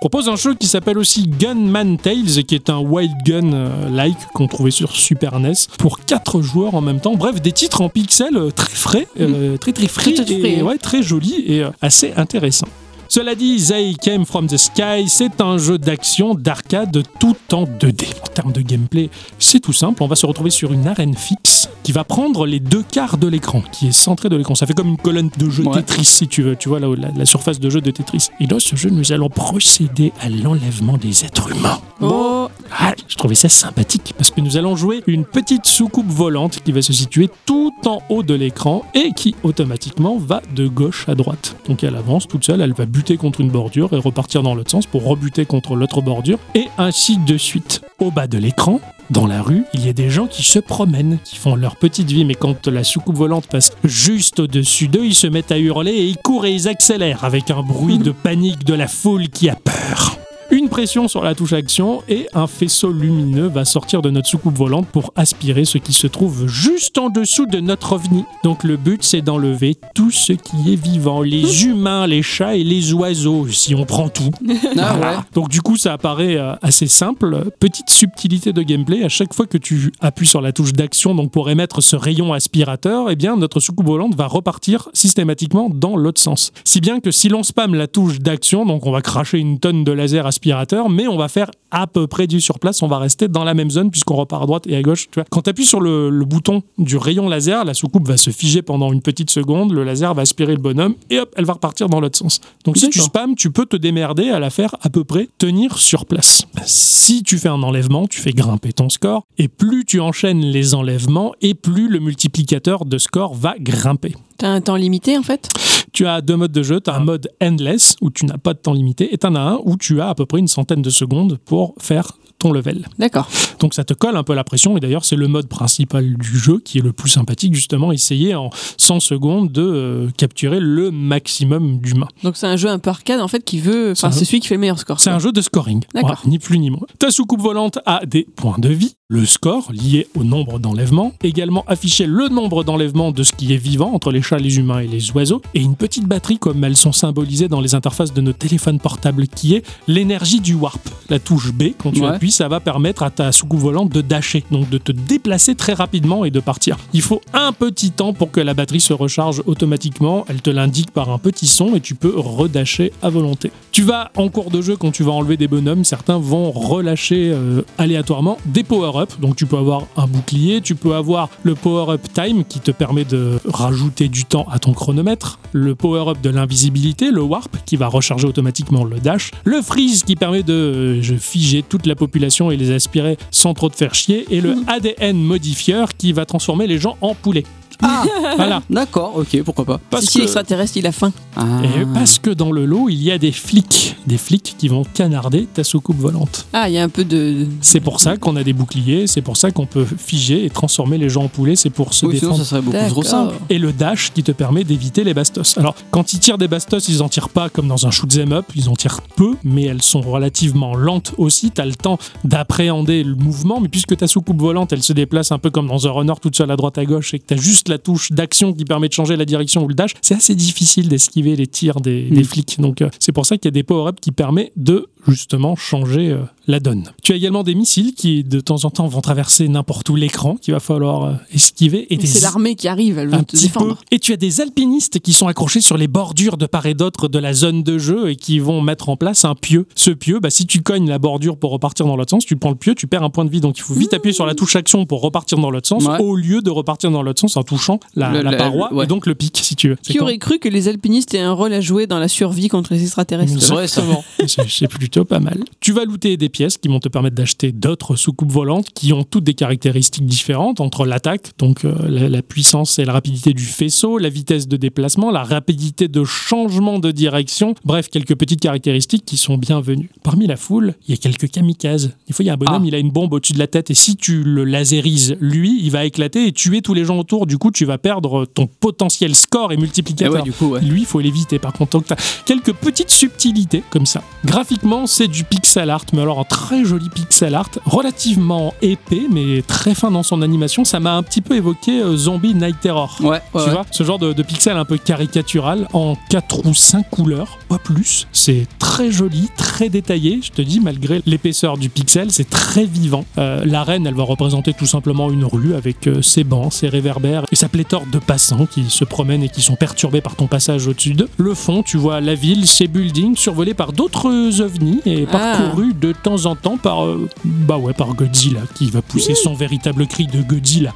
propose un jeu qui s'appelle aussi Gunman Tales, qui est un wild gun euh, like qu'on trouvait sur Super NES pour quatre joueurs en même temps. Bref, des titres en pixels euh, très frais, euh, très très frais, Très, très et frais. ouais, très jolis et assez intéressants. Cela dit, They Came From The Sky, c'est un jeu d'action, d'arcade, tout en 2D. En termes de gameplay, c'est tout simple. On va se retrouver sur une arène fixe qui va prendre les deux quarts de l'écran, qui est centré de l'écran. Ça fait comme une colonne de jeu Ouais. Tetris, si tu veux. Tu vois, là, où la, la surface de jeu de Tetris. Et dans ce jeu, nous allons procéder à l'enlèvement des êtres humains. Oh, Ah, je trouvais ça sympathique parce que nous allons jouer une petite soucoupe volante qui va se situer tout en haut de l'écran et qui automatiquement va de gauche à droite. Donc elle avance toute seule, elle va buter contre une bordure et repartir dans l'autre sens pour rebuter contre l'autre bordure et ainsi de suite. Au bas de l'écran, dans la rue, il y a des gens qui se promènent, qui font leur petite vie, mais quand la soucoupe volante passe juste au-dessus d'eux, ils se mettent à hurler et ils courent et ils accélèrent avec un bruit de panique de la foule qui a peur. Une pression sur la touche action et un faisceau lumineux va sortir de notre soucoupe volante pour aspirer ce qui se trouve juste en dessous de notre ovni. Donc le but c'est d'enlever tout ce qui est vivant, les humains, les chats et les oiseaux, si on prend tout. Ah Voilà. ouais. Donc du coup, ça apparaît euh, assez simple. Petite subtilité de gameplay. À chaque fois que tu appuies sur la touche d'action, donc pour émettre ce rayon aspirateur, eh bien notre soucoupe volante va repartir systématiquement dans l'autre sens. Si bien que si l'on spam la touche d'action, donc on va cracher une tonne de laser aspirateur, mais on va faire à peu près du surplace. On va rester dans la même zone puisqu'on repart à droite et à gauche. Tu vois. Quand tu appuies sur le, le bouton du rayon laser, la soucoupe va se figer pendant une petite seconde. Le laser va aspirer le bonhomme et hop, elle va repartir dans l'autre sens. Donc si tu spams, tu peux te démerder à la faire à peu près tenir sur place. Si tu fais un enlèvement, tu fais grimper ton score et plus tu enchaînes les enlèvements et plus le multiplicateur de score va grimper. T'as un temps limité en fait? Tu as deux modes de jeu. Tu as un mode endless où tu n'as pas de temps limité et tu en as un où tu as à peu près une centaine de secondes pour faire ton level. D'accord. Donc ça te colle un peu la pression et d'ailleurs c'est le mode principal du jeu qui est le plus sympathique justement, essayer en 100 secondes de euh, capturer le maximum d'humains. Donc c'est un jeu un peu arcade en fait qui veut. Enfin, C'est celui qui fait le meilleur score. C'est un jeu de scoring, D'accord. Ni plus ni moins. Ta soucoupe volante a des points de vie, le score lié au nombre d'enlèvements, également afficher le nombre d'enlèvements de ce qui est vivant entre les chats, les humains et les oiseaux, et une petite batterie comme elles sont symbolisées dans les interfaces de nos téléphones portables qui est l'énergie du warp. La touche B, quand tu Ouais. appuies, ça va permettre à ta soucoupe volante de dasher, donc de te déplacer très rapidement et de partir. Il faut un petit temps pour que la batterie se recharge automatiquement, elle te l'indique par un petit son et tu peux redasher à volonté. Tu vas en cours de jeu quand tu vas enlever des bonhommes, certains vont relâcher euh, aléatoirement des power-up, donc tu peux avoir un bouclier, tu peux avoir le power-up time qui te permet de rajouter du temps à ton chronomètre, le power-up de l'invisibilité, le warp qui va recharger automatiquement le dash, le freeze qui permet de euh, je figer toute la population et les aspirer sans trop te faire chier, et le ADN modifieur qui va transformer les gens en poulets. Ah, Voilà. d'accord, ok, pourquoi pas. Parce si que- l'extraterrestre il a faim. Ah. Et parce que dans le lot, il y a des flics. Des flics qui vont canarder ta soucoupe volante. Ah, il y a un peu de. C'est pour ça qu'on a des boucliers, c'est pour ça qu'on peut figer et transformer les gens en poulets, c'est pour se Oui, sinon défendre. ça serait beaucoup trop simple. Et le dash qui te permet d'éviter les bastos. Alors, quand ils tirent des bastos, ils en tirent pas comme dans un shoot 'em up, ils en tirent peu, mais elles sont relativement lentes aussi. Tu as le temps d'appréhender le mouvement, mais puisque ta soucoupe volante, elle se déplace un peu comme dans un runner toute seule à droite à gauche et que tu as juste la touche d'action qui permet de changer la direction ou le dash, c'est assez difficile d'esquiver les tirs des, des Mm. flics. Donc, euh, c'est pour ça qu'il y a des power-ups qui permettent de justement changer euh, la donne. Tu as également des missiles qui de temps en temps vont traverser n'importe où l'écran qu'il va falloir euh, esquiver et C'est l'armée qui arrive, elle veut te petit peu. défendre. Et tu as des alpinistes qui sont accrochés sur les bordures de part et d'autre de la zone de jeu et qui vont mettre en place un pieu. Ce pieu, bah, si tu cognes la bordure pour repartir dans l'autre sens, tu prends le pieu, tu perds un point de vie. Donc il faut vite appuyer sur la touche action pour repartir dans l'autre sens, Ouais. au lieu de repartir dans l'autre sens en touchant la, Le- la le- paroi ouais. et donc le pic, si tu veux. Qui aurait cru que les alpinistes aient un rôle à jouer dans la survie contre les extraterrestres C'est. Exactement. Plutôt pas mal. Tu vas looter des pièces qui vont te permettre d'acheter d'autres soucoupes volantes qui ont toutes des caractéristiques différentes entre l'attaque, donc euh, la, la puissance et la rapidité du faisceau, la vitesse de déplacement, la rapidité de changement de direction, bref, quelques petites caractéristiques qui sont bienvenues. Parmi la foule, il y a quelques kamikazes. Des fois, il y a un bonhomme, Ah. il a une bombe au-dessus de la tête et si tu le laserises, lui, il va éclater et tuer tous les gens autour. Du coup, tu vas perdre ton potentiel score et Eh multiplicateur. ouais, du coup, ouais. Lui, il faut l'éviter. Par contre, donc, t'as quelques petites subtilités comme ça. Graphiquement, c'est du pixel art, mais alors un très joli pixel art, relativement épais, mais très fin dans son animation. Ça m'a un petit peu évoqué euh, Zombie Night Terror. Ouais, Tu vois, ce genre de, de pixel un peu caricatural en 4 ou 5 couleurs, pas plus. C'est très joli, très détaillé. Je te dis, malgré l'épaisseur du pixel, c'est très vivant. Euh, L'arène, elle va représenter tout simplement une rue avec euh, ses bancs, ses réverbères et sa pléthore de passants qui se promènent et qui sont perturbés par ton passage au-dessus d'eux. Le fond, tu vois la ville, ses buildings survolés par d'autres ovnis et Ah. parcourus de temps en temps par, euh, bah ouais, par Godzilla qui va pousser son véritable cri de Godzilla.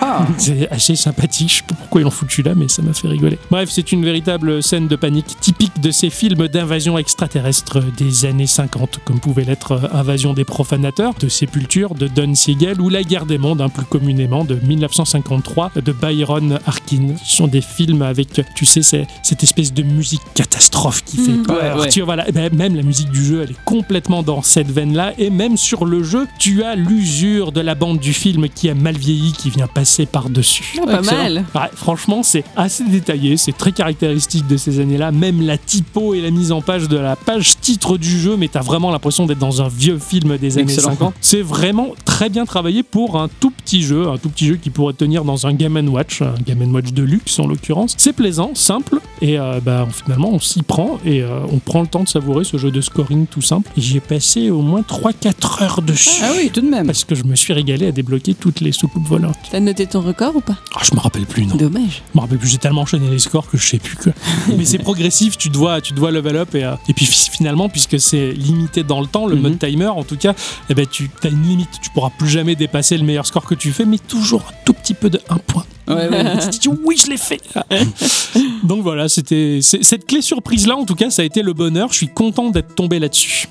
Ah, C'est assez sympathique, je sais pas pourquoi ils l'ont foutu là, mais ça m'a fait rigoler. Bref, c'est une véritable scène de panique typique de ces films d'invasion extraterrestre des années 50, comme pouvait l'être euh, Invasion des profanateurs, de Sépulture, de Don Siegel, ou La guerre des mondes, hein, plus communément, de 1953, de Byron Harkin. Ce sont des films avec, tu sais, cette espèce de musique catastrophe qui fait Mhm. peur. Ouais, ouais. Tu vois, voilà, ben, même la musique du jeu, elle est complètement dans cette veine-là, et même sur le jeu, tu as l'usure de la bande du film qui a mal vieilli, qui vient passer par-dessus. Ah, pas mal. Ouais, franchement, c'est assez détaillé, c'est très caractéristique de ces années-là. Même la typo et la mise en page de la page titre du jeu, mais t'as vraiment l'impression d'être dans un vieux film des années Excellent. 50. C'est vraiment très bien travaillé pour un tout petit jeu, un tout petit jeu qui pourrait tenir dans un Game Watch, un Game Watch de luxe en l'occurrence. C'est plaisant, simple, et euh, bah, finalement on s'y prend et euh, on prend le temps de savourer ce jeu de scoring tout simple. J'y ai passé au moins 3-4 heures dessus. Ah oui, tout de même. Parce que je me suis régalé à débloquer toutes les soucoupes volantes. T'as noté ton record ou pas? Ah, je me rappelle plus, non. Dommage. Je me rappelle plus, j'ai tellement enchaîné les scores que je sais plus quoi. Mais c'est progressif, tu dois, tu dois level up et, euh, et puis fi- finalement, puisque c'est limité dans le temps, le Mhm. mode timer en tout cas, eh ben, tu as une limite. Tu pourras plus jamais dépasser le meilleur score que tu fais, mais toujours un tout petit peu de 1 point. Ouais, ouais. Oui, je l'ai fait. Donc voilà, c'était cette clé surprise là, en tout cas, ça a été le bonheur. Je suis content d'être tombé là-dessus.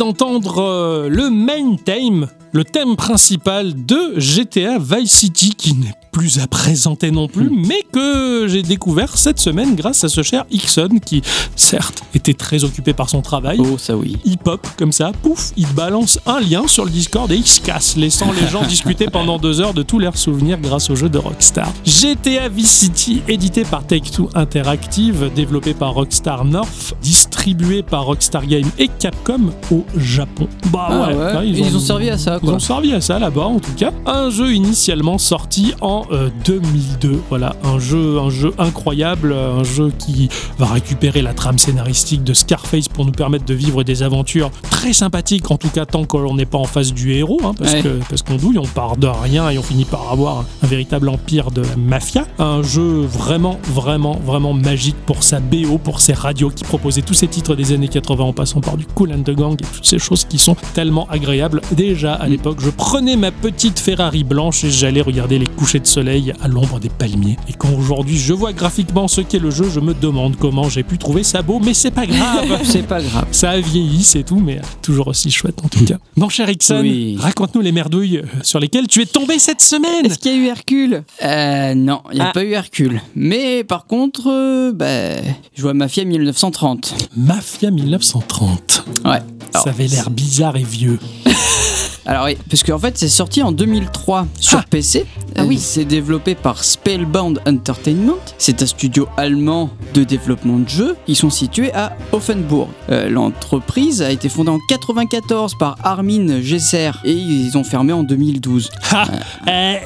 D'entendre euh, le main theme, le thème principal de GTA Vice City qui n'est plus à présenter non plus, mais que j'ai découvert cette semaine grâce à ce cher Ixon qui, certes, était très occupé par son travail. Oh, ça oui. Il pop comme ça, pouf, il balance un lien sur le Discord et il se casse, laissant les gens discuter pendant deux heures de tous leurs souvenirs grâce au jeu de Rockstar. GTA Vice City, édité par Take-Two Interactive, développé par Rockstar North, distribué par Rockstar Game et Capcom au Japon. Bah Ah ouais, ouais, là, ils ont servi à ça, Ils quoi. ont servi à ça là-bas en tout cas. Un jeu initialement sorti en 2002. Voilà, un jeu, un jeu incroyable, un jeu qui va récupérer la trame scénaristique de Scarface pour nous permettre de vivre des aventures très très sympathique, en tout cas tant qu'on n'est pas en face du héros, hein, parce Ouais. que parce qu'on douille, on part de rien et on finit par avoir un, véritable empire de la mafia. Un jeu vraiment, vraiment, vraiment magique pour sa BO, pour ses radios qui proposaient tous ces titres des années 80 en passant par du Cool and the Gang et toutes ces choses qui sont tellement agréables. Déjà à l'époque, je prenais ma petite Ferrari blanche et j'allais regarder les couchers de soleil à l'ombre des palmiers. Et quand aujourd'hui je vois graphiquement ce qu'est le jeu, je me demande comment j'ai pu trouver ça beau, mais c'est pas grave. C'est pas grave. Ça a vieilli, c'est tout, mais toujours aussi chouette en tout cas. Mon cher Ixon, Oui. raconte-nous les merdouilles euh, sur lesquelles tu es tombé cette semaine. Est-ce qu'il y a eu Hercule? Euh, non, il n'y a Ah. pas eu Hercule. Mais par contre, euh, bah, je vois Mafia 1930. Mafia 1930. Ouais. Alors, ça avait l'air bizarre et vieux. Alors oui, parce qu'en fait c'est sorti en 2003 sur Ah. PC. Ah oui. Euh, C'est développé par Spellbound Entertainment. C'est un studio allemand de développement de jeux. Ils sont situés à Offenburg. Euh, L'entreprise a été fondée en 94 par Armin Gesser et ils ont fermé en 2012. Ah, eh,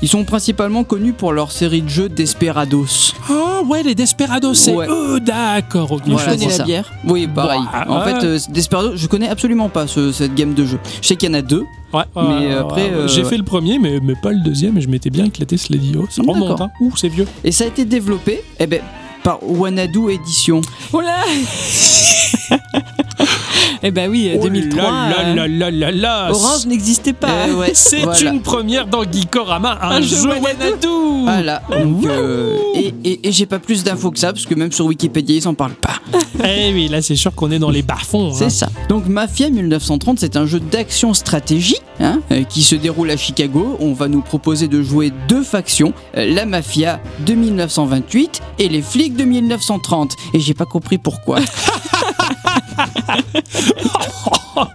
Ils sont principalement connus pour leur série de jeux Desperados. oh ouais, les Desperados, c'est Ouais. eux, d'accord, ok. Voilà, Je connais la ça. bière. Oui, pareil. Bah, en fait, euh, Desperados, je connais absolument pas ce- cette gamme de jeux. Je sais qu'il y en a deux. Ouais, Mais après, euh, j'ai fait le premier, mais, mais pas le deuxième, et je m'étais bien éclaté ce Lady O. Ça remonte, hein. Ouh, c'est vieux. Et ça a été développé eh ben, par Wanadu Edition. Oh là Eh ben oui, Oh 2003. là euh, là là là là. Orange n'existait pas. Euh, ouais, C'est voilà. une première dans Geekorama, un, Un jeu Wanadu. Voilà. Donc, euh, et et, et j'ai pas plus d'infos que ça, parce que même sur Wikipédia, ils en parlent pas. Eh oui, là c'est sûr qu'on est dans les bas-fonds. C'est hein. ça. Donc Mafia 1930, c'est un jeu d'action-stratégie hein, euh, qui se déroule à Chicago. On va nous proposer de jouer deux factions, la Mafia de 1928 et les flics de 1930. Et j'ai pas compris pourquoi.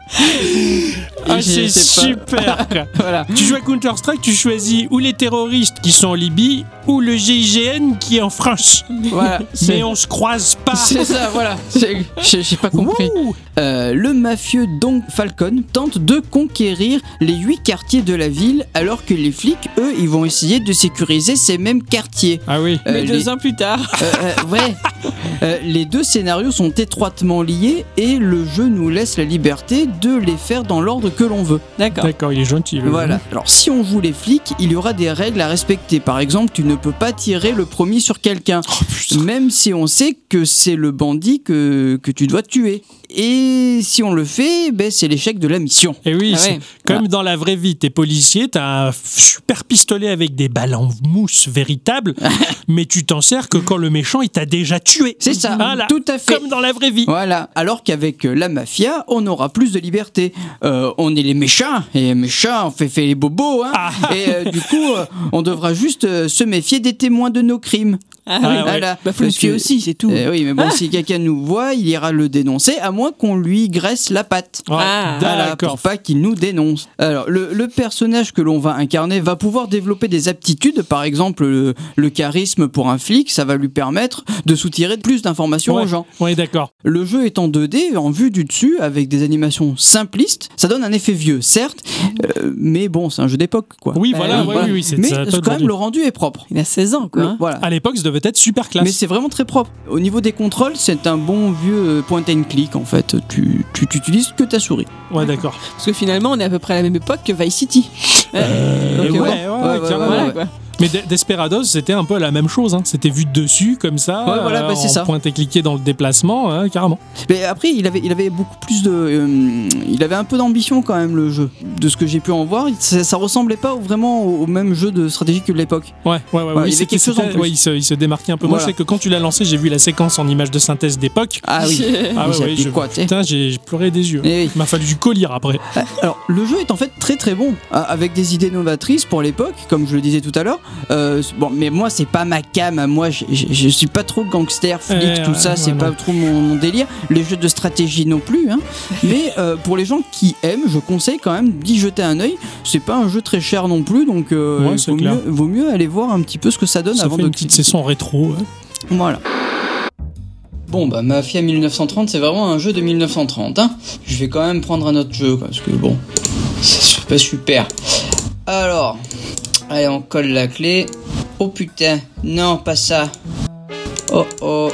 Ah, c'est super. voilà. tu joues à Counter-Strike, tu choisis ou les terroristes qui sont en Libye ou le GIGN qui est en France. Voilà. Mais on se croise pas. C'est ça, voilà. J'ai pas compris. Euh, le mafieux Don Falcon tente de conquérir les huit quartiers de la ville, alors que les flics, eux, ils vont essayer de sécuriser ces mêmes quartiers. Ah oui. Euh, Mais les- deux ans plus tard. Euh, euh, ouais. Euh, les deux scénarios sont étroitement liés et le jeu nous laisse la liberté de les faire dans l'ordre que l'on veut. D'accord. D'accord, il est gentil. le Voilà. jeu. Alors si on joue les flics, il y aura des règles à respecter. Par exemple, tu ne peux pas tirer le premier sur quelqu'un, Oh même si on sait que c'est le bandit que, que tu dois tuer. Et si on le fait, ben, c'est l'échec de la mission. Et oui, Ah ouais. comme dans la vraie vie, t'es policier, t'as un super pistolet avec des balles en mousse véritables, mais tu t'en sers que quand le méchant il t'a déjà tué. C'est ça, Voilà. tout à fait. Comme dans la vraie vie. Voilà. Alors qu'avec euh, la mafia, on aura plus de liberté. Euh, on est les méchants, et les méchants, on fait, fait les bobos, hein. Ah. Et euh, du coup, euh, on devra juste se méfier des témoins de nos crimes. Ah, Ah oui. ouais. Bah, faut le tuer que- aussi, c'est tout. Euh, oui, mais bon, si quelqu'un nous voit, il ira le dénoncer, à moins qu'on lui graisse la patte. Ah. Voilà, d'accord. pour pas qu'il nous dénonce. Alors, le, le personnage que l'on va incarner va pouvoir développer des aptitudes, par exemple le, le charisme pour un flic, ça va lui permettre de soutirer plus d'informations Ouais. aux gens. Ouais, d'accord. Le jeu est en 2D, en vue du dessus, avec des animations simplistes. Ça donne un effet vieux, certes, euh, mais bon, c'est un jeu d'époque, quoi. Oui, voilà, oui, ouais, Voilà. oui, oui, c'est mais quand même, le rendu est propre. Il a 16 ans, quoi. Le- voilà. À l'époque, ça devait être super classe. Mais c'est vraiment très propre. Au niveau des contrôles, c'est un bon vieux euh, point and click en fait. Tu, tu, tu utilises que ta souris. Ouais, d'accord. Parce que finalement, on est à peu près à la même époque que Vice City. Euh, Donc, ouais, ouais, ouais. Mais De- Desperados, c'était un peu la même chose. Hein. C'était vu de dessus, comme ça. Ouais, voilà, bah, c'est en ça. Pointe et cliqué dans le déplacement, hein, carrément. Mais après, il avait, il avait beaucoup plus de. euh, il avait un peu d'ambition quand même le jeu. De ce que j'ai pu en voir, ça, ça ressemblait pas vraiment au, même jeu de stratégie que de l'époque. Ouais, ouais, ouais. Ouais, il y quelque chose en c'était- plus. ouais, il, se, il se démarquait un peu. Moi, je sais que quand tu l'as lancé, j'ai vu la séquence en image de synthèse d'époque. Ah oui. Ah ouais, je- quoi. Putain, j'ai pleuré des yeux. Eh oui. Il m'a fallu du collier après. Alors, le jeu est en fait très très bon, avec des idées novatrices pour l'époque, comme je le disais tout à l'heure. Euh, bon, mais moi, c'est pas ma cam. Moi, je, je- je suis pas trop gangster, flic, Eh, tout ouais, ça, c'est ouais, pas non. trop mon, mon délire. Les jeux de stratégie non plus. Hein. mais euh, pour les gens qui aiment, je conseille quand même d'y jeter un œil. C'est pas un jeu très cher non plus, donc euh, vaut, mieux, vaut mieux aller voir un petit peu ce que ça donne Ça avant fait de une petite session rétro. Voilà. Bon, bah Mafia 1930, c'est vraiment un jeu de 1930. Hein. Je vais quand même prendre un autre jeu, parce que bon, c'est pas super. Alors, allez, on colle la clé. Oh putain, non, pas ça. Oh oh.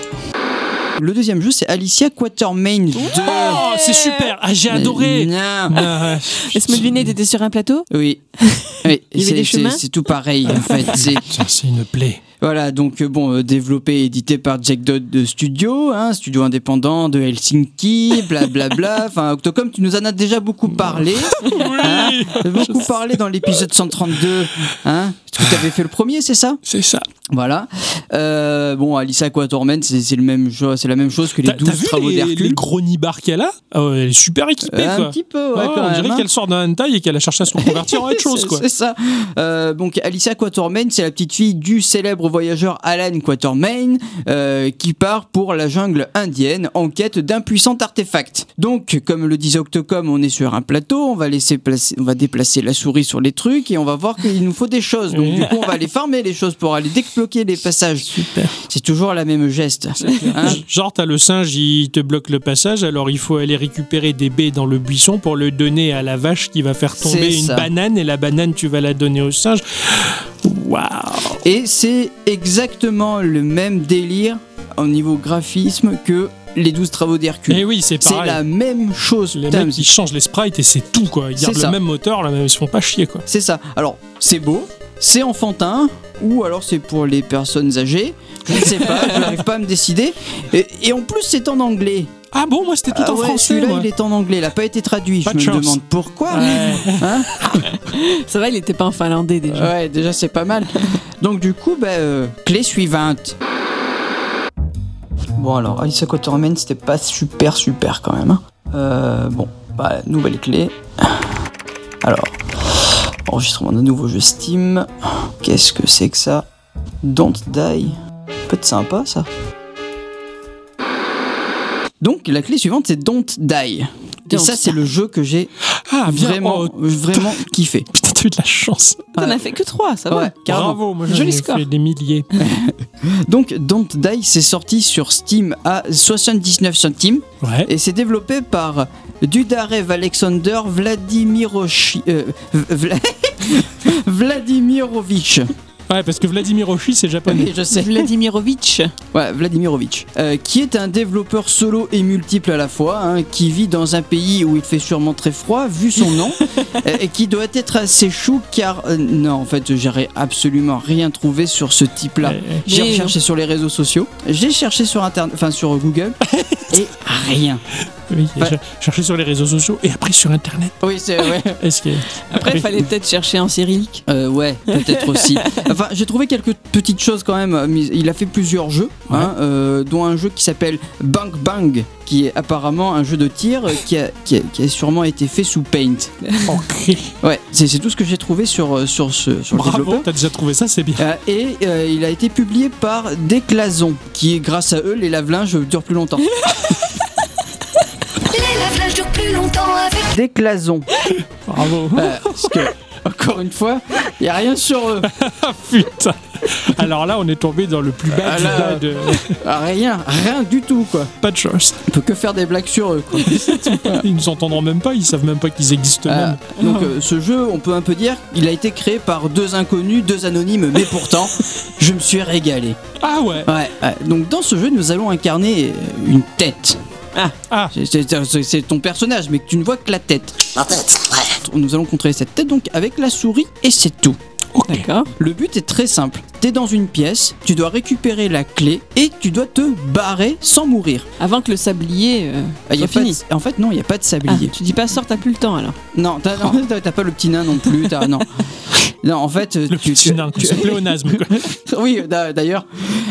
Le deuxième jeu, c'est Alicia Quatermain 2. Oh, c'est super. Ah, j'ai adoré. Non. Ah, ouais. Laisse-moi deviner, t'étais sur un plateau? Oui. oui. Il y avait c'est- des c'est- chemins? C'est tout pareil en fait. C'est une plaie. Voilà donc euh, bon euh, développé et édité par Jack Dodd de Studio, hein, studio indépendant de Helsinki, blablabla. Enfin Octocom, tu nous en as déjà beaucoup parlé. Hein T'as beaucoup parlé dans l'épisode 132. Hein Parce que tu avais fait le premier, c'est ça? C'est ça. Voilà. Euh, bon, Alicia Quatermain, c'est le même c'est la même chose que les T'as t'as 12 vu travaux les, d'Hercule. les gros nibards qu'elle a? Elle est super équipée, Euh, quoi. un petit peu, ouais, Oh, quand on même. dirait hein. qu'elle sort d'un hentai et qu'elle a cherché à se reconvertir en autre chose, C'est- quoi. C'est ça. Euh, donc Alicia Quatermain, c'est la petite fille du célèbre voyageur Alan Quatermain euh, qui part pour la jungle indienne en quête d'un puissant artefact. Donc, comme le disait Octocom, on est sur un plateau, on va laisser placer, on va déplacer la souris sur les trucs et on va voir qu'il nous faut des choses. Donc, du coup, on va aller farmer les choses pour aller débloquer les passages. Super. C'est toujours la même geste. Hein Genre, t'as le singe, il te bloque le passage, alors il faut aller récupérer des baies dans le buisson pour le donner à la vache qui va faire tomber une banane, et la banane, tu vas la donner au singe. Waouh Et c'est exactement le même délire au niveau graphisme que les 12 travaux d'Hercule. Et oui, c'est C'est pareil. la même chose. Les Putain, mecs, ils changent les sprites et c'est tout, quoi. Ils C'est gardent ça. le même moteur, là, ils se font pas chier, quoi. C'est ça. Alors, c'est beau, c'est enfantin, ou alors c'est pour les personnes âgées. Je ne sais pas, je n'arrive pas à me décider. Et, et en plus, c'est en anglais. Ah bon, moi, c'était tout Ah en ouais, français, Celui-là, il est en anglais, il n'a pas été traduit. Pas je de me chance. demande pourquoi. Ouais. Hein Ça va, il était pas en finlandais déjà. ouais, déjà, c'est pas mal. Donc, du coup, bah, euh, clé suivante. Bon, alors, Alicia Quatermain, c'était pas super, super quand même. hein. Euh, bon, bah, nouvelle clé. Alors, enregistrement d'un nouveau jeu Steam. Qu'est-ce que c'est que ça? Don't Die. Peut être sympa ça. Donc, la clé suivante, c'est Don't Die. Et Don't ça, c'est le jeu que j'ai Ah, vraiment, Oh, vraiment kiffé. putain, t'as eu de la chance. T'en as fait que 3, ça va. Ouais. Bravo, moi, j'en ai score. fait des milliers. Donc, Don't Die, c'est sorti sur Steam à 79 centimes Ouais. et c'est développé par Dudarev Alexander euh, Vla- Vladimirovitch. Ouais, parce que Vladimir Oshi, c'est japonais. Oui, je sais. Vladimirovitch. Ouais, Vladimirovitch, euh, qui est un développeur solo et multiple à la fois, hein, qui vit dans un pays où il fait sûrement très froid, vu son nom, et qui doit être assez chou car euh, non, en fait, j'ai absolument rien trouvé sur ce type-là. J'ai recherché sur les réseaux sociaux, j'ai cherché sur internet, enfin sur Google, et rien. Oui, j'ai cherché sur les réseaux sociaux et après sur internet. Oui, c'est que. Après, il fallait peut-être chercher en cyrillique. Euh, ouais, peut-être aussi. Enfin, j'ai trouvé quelques petites choses quand même. mais Il a fait plusieurs jeux, hein, euh, dont un jeu qui s'appelle Bang Bang, qui est apparemment un jeu de tir euh, qui a, qui a, qui a sûrement été fait sous Paint. Ok. Ouais, c'est c'est tout ce que j'ai trouvé sur, euh, sur, ce, sur le Bravo, t'as déjà trouvé ça, c'est bien. Euh, et euh, il a été publié par Déclason, qui est grâce à eux, les lave-linges durent plus longtemps. Avec Déclason. Bravo. Euh, parce que, encore une fois, il n'y a rien sur eux. Ah putain. Alors là, on est tombé dans le plus bas Ah du là. bas de. Rien, rien du tout, quoi. Pas de chance. On peut que faire des blagues sur eux, quoi. Ils nous entendront même pas, ils savent même pas qu'ils existent Ah, même. donc euh, ce jeu, on peut un peu dire, il a été créé par deux inconnus, deux anonymes, mais pourtant, je me suis régalé. Ah ouais. Ouais, ouais. donc dans ce jeu, nous allons incarner une tête. Ah. C'est- C'est c'est- c'est ton personnage, mais que tu ne vois que la tête. En tête, ouais. Nous allons contrôler cette tête donc avec la souris et c'est tout. D'accord. Le but est très simple. T'es dans une pièce, tu dois récupérer la clé et tu dois te barrer sans mourir. Avant que le sablier euh, Ah, y a pas fini. de- en fait, non, il n'y a pas de Ah, sablier. tu dis pas sort, t'as plus le temps alors. Non, t'as pas le petit nain non plus. non. non, en fait, Le tu, petit tu- nain, tu- c'est pléonasme. oui, d'a- d'ailleurs.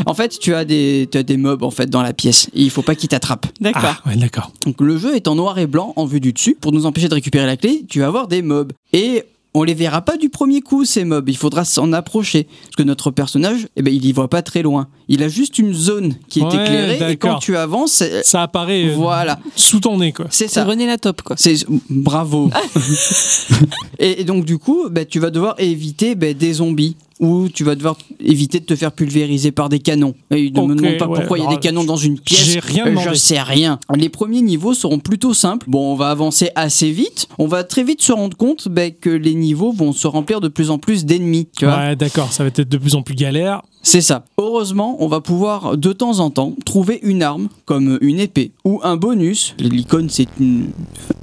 En fait, tu as des, tu as des mobs en fait dans la pièce. Et il faut pas qu'ils t'attrapent. D'accord. Ah ouais, d'accord. Donc le jeu est en noir et blanc en vue du dessus. Pour nous empêcher de récupérer la clé, tu vas avoir des mobs. Et on les verra pas du premier coup ces mobs. Il faudra s'en approcher parce que notre personnage, eh ben, il y voit pas très loin. Il a juste une zone qui est Ouais, éclairée et quand tu avances, c'est- Ça apparaît euh, voilà, sous ton nez, quoi. c'est ça. René la top quoi. C'est bravo. et, et donc du coup, bah, tu vas devoir éviter bah, des zombies ou tu vas devoir éviter de te faire pulvériser par des canons. Et ne me demande pas ouais, pourquoi il y a des canons dans une pièce. j'ai rien Euh, demandé. Je sais rien. Les premiers niveaux seront plutôt simples. Bon, on va avancer assez vite. On va très vite se rendre compte bah, que les niveaux vont se remplir de plus en plus d'ennemis. Tu vois Ouais, d'accord, ça va être de plus en plus galère. C'est ça. Heureusement, on va pouvoir de temps en temps trouver une arme, comme une épée, ou un bonus. L'icône, c'est une,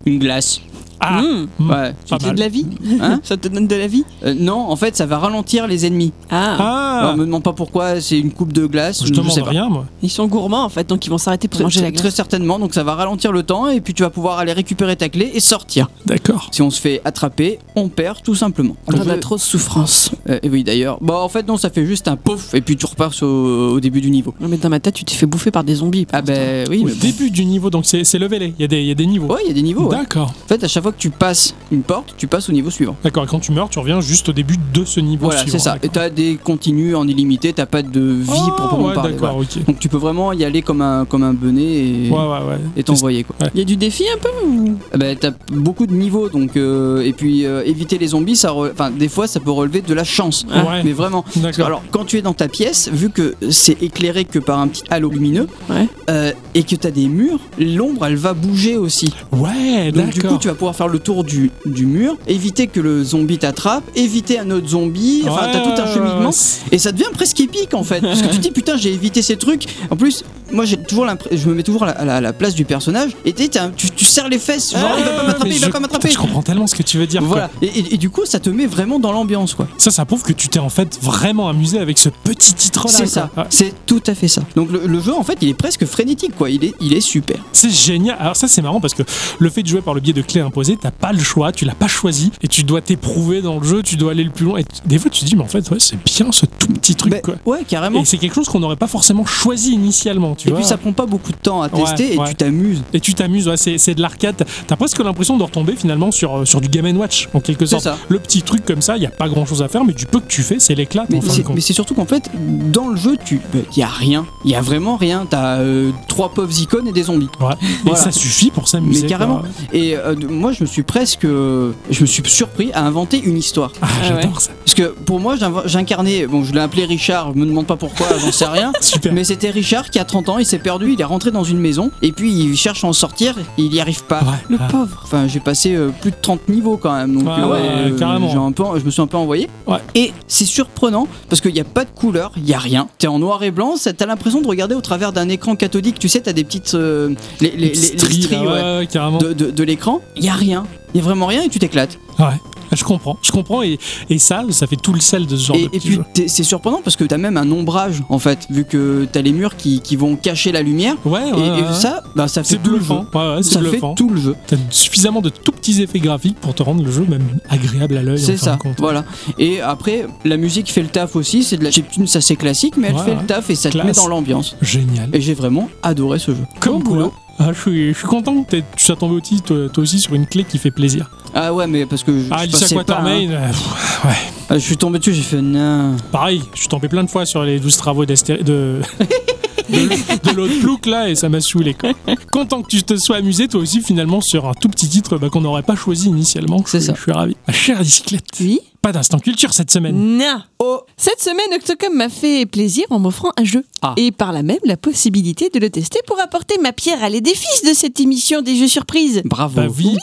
glace. Ah, Mmh. Ouais. pas C'est mal. de la vie Hein Ça te donne de la vie Euh, non, en fait, ça va ralentir les ennemis. Ah, Ah, Alors, me demande pas pourquoi, c'est une coupe de glace. je sais demande pas. rien, moi. ils sont gourmands en fait, donc ils vont s'arrêter pour Très, manger la très- glace. très certainement, donc ça va ralentir le temps et puis tu vas pouvoir aller récupérer ta clé et sortir. D'accord. Si on se fait attraper, on perd tout simplement. On a euh, trop de souffrance. euh, et oui d'ailleurs. Bah en fait non, ça fait juste un pouf et puis tu repars au, au début du niveau. Non mais dans ma tête, tu t'es fait bouffer par des zombies. Ah ben oui. Au bon. début du niveau, donc c'est levelé. Il y, a des- il y a des niveaux. Ouais, il y a des niveaux. ouais. D'accord. En fait, à chaque fois que tu passes une porte, tu passes au niveau suivant. D'accord. Et quand tu meurs, tu reviens juste au début de ce niveau Voilà, suivant. c'est ça. Et D'accord. t'as des continus en illimité, t'as pas de vie Oh, proprement ouais, parler. D'accord, voilà. ok. Donc tu peux vraiment y aller comme un comme un benet et, Ouais, ouais, ouais. t'envoyer quoi. Il y a du défi un peu ou... Eh Ben, t'as beaucoup de niveaux donc euh, et puis euh, éviter les zombies, ça, re- enfin des fois ça peut relever de la chance. Ouais. Mais vraiment. Que, D'accord. alors quand tu es dans ta pièce, vu que c'est éclairé que par un petit halo lumineux Ouais. euh, et que t'as des murs, l'ombre elle va bouger aussi. Ouais, Donc du coup d'accord. tu vas pouvoir faire le tour du, du mur, éviter que le zombie t'attrape, éviter un autre zombie, enfin Ouais, t'as tout un cheminement. Et ça devient presque épique en fait. Parce que tu te dis putain j'ai évité ces trucs. En plus, moi j'ai toujours l'impression, je me mets toujours la- à la place du personnage. Et tu, les fesses, genre il va pas m'attraper, Mais il va je- pas m'attraper. Je comprends tellement ce que tu veux dire. quoi. Voilà. Et, et- et du coup ça te met vraiment dans l'ambiance quoi. Ça, ça prouve que tu t'es en fait vraiment amusé avec ce petit titre-là. C'est ça. Ouais. C'est tout à fait ça. Donc le, le jeu en fait il est presque frénétique quoi. Il est, il est super. C'est génial. Alors ça c'est marrant parce que le fait de jouer par le biais de clés imposées, t'as pas le choix, tu l'as pas choisi et tu dois t'éprouver dans le jeu, tu dois aller le plus loin. Et des fois tu te dis mais en fait ouais, c'est bien ce tout petit truc Ben, quoi. ouais carrément. Et c'est quelque chose qu'on n'aurait pas forcément choisi initialement, tu Et vois. puis ça prend pas beaucoup de temps à Ouais, tester et tu t'amuses. Et tu t'amuses, ouais, c'est, c'est de l'arcade. T'as presque l'impression de retomber finalement sur, euh, sur du Game Watch en quelque sorte. ça. Le petit truc comme ça, il y a pas grand chose à faire, mais du peu que tu fais, c'est l'éclat. Mais en c'est, surtout qu'en fait, dans le jeu, tu, il y a rien, il y a vraiment rien. T'as euh, trois pauvres icônes et des zombies. Ouais. Voilà. Et ça suffit pour s'amuser. Mais carrément. quoi. Et euh, moi, je me suis presque, je me suis surpris à inventer une histoire. Ah, Ah j'adore ça. Parce que pour moi, j'incarnais, bon, je l'ai appelé Richard. Je me demande pas pourquoi, j'en sais rien. Super. Mais c'était Richard qui a 30 ans, il s'est perdu, il est rentré dans une maison et puis il cherche à en sortir il y arrive pas. Ouais, Le ouais. pauvre. Enfin, j'ai passé euh, plus de 30 niveaux quand même. Donc, Ah ouais, carrément. j'ai un peu, je me suis un peu envoyé. Ouais. Et c'est surprenant parce qu'il n'y a pas de couleur, il n'y a rien. T'es en noir et blanc, t'as l'impression de regarder au travers d'un écran cathodique. Tu sais, t'as des petites. euh, les, les, les- les Stries, de, de- de l'écran. Il n'y a rien. Il n'y a vraiment rien et tu t'éclates. Ouais. Je comprends, je comprends et, et ça, ça fait tout le sel de ce genre Et, de et puis c'est surprenant parce que t'as même un ombrage en fait, vu que t'as les murs qui, qui vont cacher la lumière. Ouais, Et, ouais, et ouais. ça, bah, ça fait c'est tout le jeu. Ouais, ouais, c'est Ça fait tout le jeu. T'as suffisamment de tout petits effets graphiques pour te rendre le jeu même agréable à l'œil. C'est ça, compte. voilà. Et après, la musique fait le taf aussi. C'est de la chiptune, ça c'est classique, mais elle fait le taf et ça te met dans l'ambiance. Génial. Et j'ai vraiment adoré ce jeu. Comme quoi. boulot. Ah, je, suis, je suis content que tu sois tombé aussi, toi, toi aussi sur une clé qui fait plaisir. Ah ouais, mais parce que je, Ah, je passais pas, Quatermain, hein. euh, pff, ouais. Ah, je suis tombé dessus, j'ai fait non. Pareil, je suis tombé plein de fois sur les 12 travaux d'Astéri- de. de, l'autre plouc là et ça m'a saoulé quoi. Content que tu te sois amusé toi aussi finalement sur un tout petit titre bah, qu'on n'aurait pas choisi initialement. Je C'est suis- ça. Je suis ravi. Ma chère bicyclette. Oui. Pas d'instant culture cette semaine. Non. Oh, Cette semaine, Octocom m'a fait plaisir en m'offrant un jeu. Ah. Et par là même, la possibilité de le tester pour apporter ma pierre à l'édifice de cette émission des jeux surprises. bravo. Bah oui.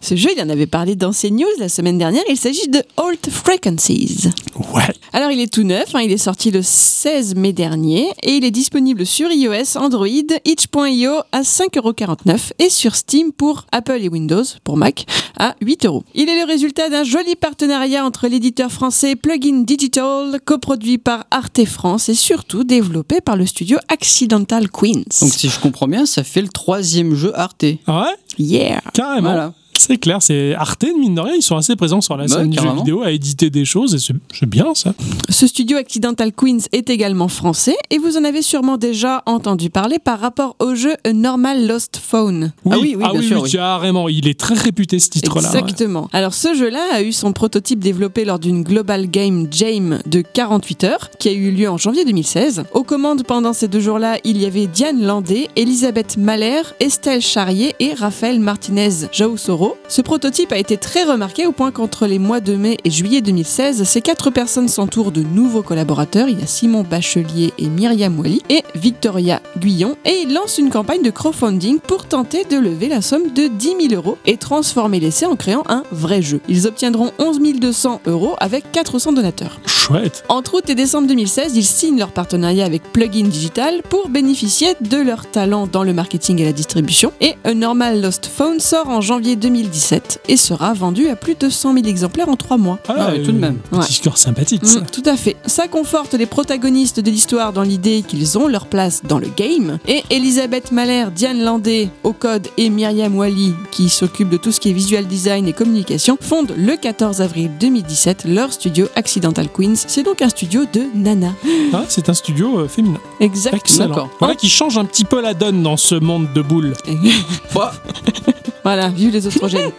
Ce jeu, il en avait parlé dans ses news la semaine dernière. Il s'agit de Alt Frequencies. Ouais. Alors, il est tout neuf. hein, il est sorti le 16 mai dernier. Et il est disponible sur iOS, Android, itch.io à 5,49€ et sur Steam pour Apple et Windows, pour Mac, à 8€. Il est le résultat d'un joli partenariat entre l'éditeur français Plugin Digital, coproduit par Arte France et surtout développé par le studio Accidental Queens. Donc si je comprends bien, ça fait le troisième jeu Arte. Ah ouais, yeah! carrément. Voilà. C'est clair, c'est Arte, mine de rien, ils sont assez présents sur la Ouais, scène du jeu vidéo à éditer des choses et c'est bien ça. Ce studio Accidental Queens est également français et vous en avez sûrement déjà entendu parler par rapport au jeu A Normal Lost Phone. Ah oui, oui, ah bien oui, sûr, oui, oui. carrément. Il est très réputé ce titre-là. ouais. Exactement. Alors ce jeu-là a eu son prototype développé lors d'une Global Game Jam de 48 heures qui a eu lieu en janvier 2016. Aux commandes pendant ces deux jours-là, il y avait Diane Landé, Elisabeth Mahler, Estelle Charrier et Raphaël Martinez Jaoussoro euros. Ce prototype a été très remarqué au point qu'entre les mois de mai et juillet 2016, ces quatre personnes s'entourent de nouveaux collaborateurs. Il y a Simon Bachelier et Myriam Wally et Victoria Guyon et ils lancent une campagne de crowdfunding pour tenter de lever la somme de 10 000 euros et transformer l'essai en créant un vrai jeu. Ils obtiendront 11 200 euros avec 400 donateurs. Chouette. Entre août et décembre 2016, ils signent leur partenariat avec Plugin Digital pour bénéficier de leur talent dans le marketing et la distribution. Et A Normal Lost Phone sort en janvier 2017 et sera vendu à plus de 100 000 exemplaires en 3 mois. Ah ouais, tout de même. Petit Ouais. score sympathique, ça. Mm, tout à fait. Ça conforte les protagonistes de l'histoire dans l'idée qu'ils ont leur place dans le game. Et Elisabeth Mahler, Diane Landé au code et Myriam Wally, qui s'occupent de tout ce qui est visual design et communication, fondent le 14 avril 2017 leur studio Accidental Queens. C'est donc un studio de Nana. Ah, c'est un studio euh, féminin. Exactement. Excellent. D'accord. Voilà qui change un petit peu la donne dans ce monde de boules. Voilà, vive les oestrogènes.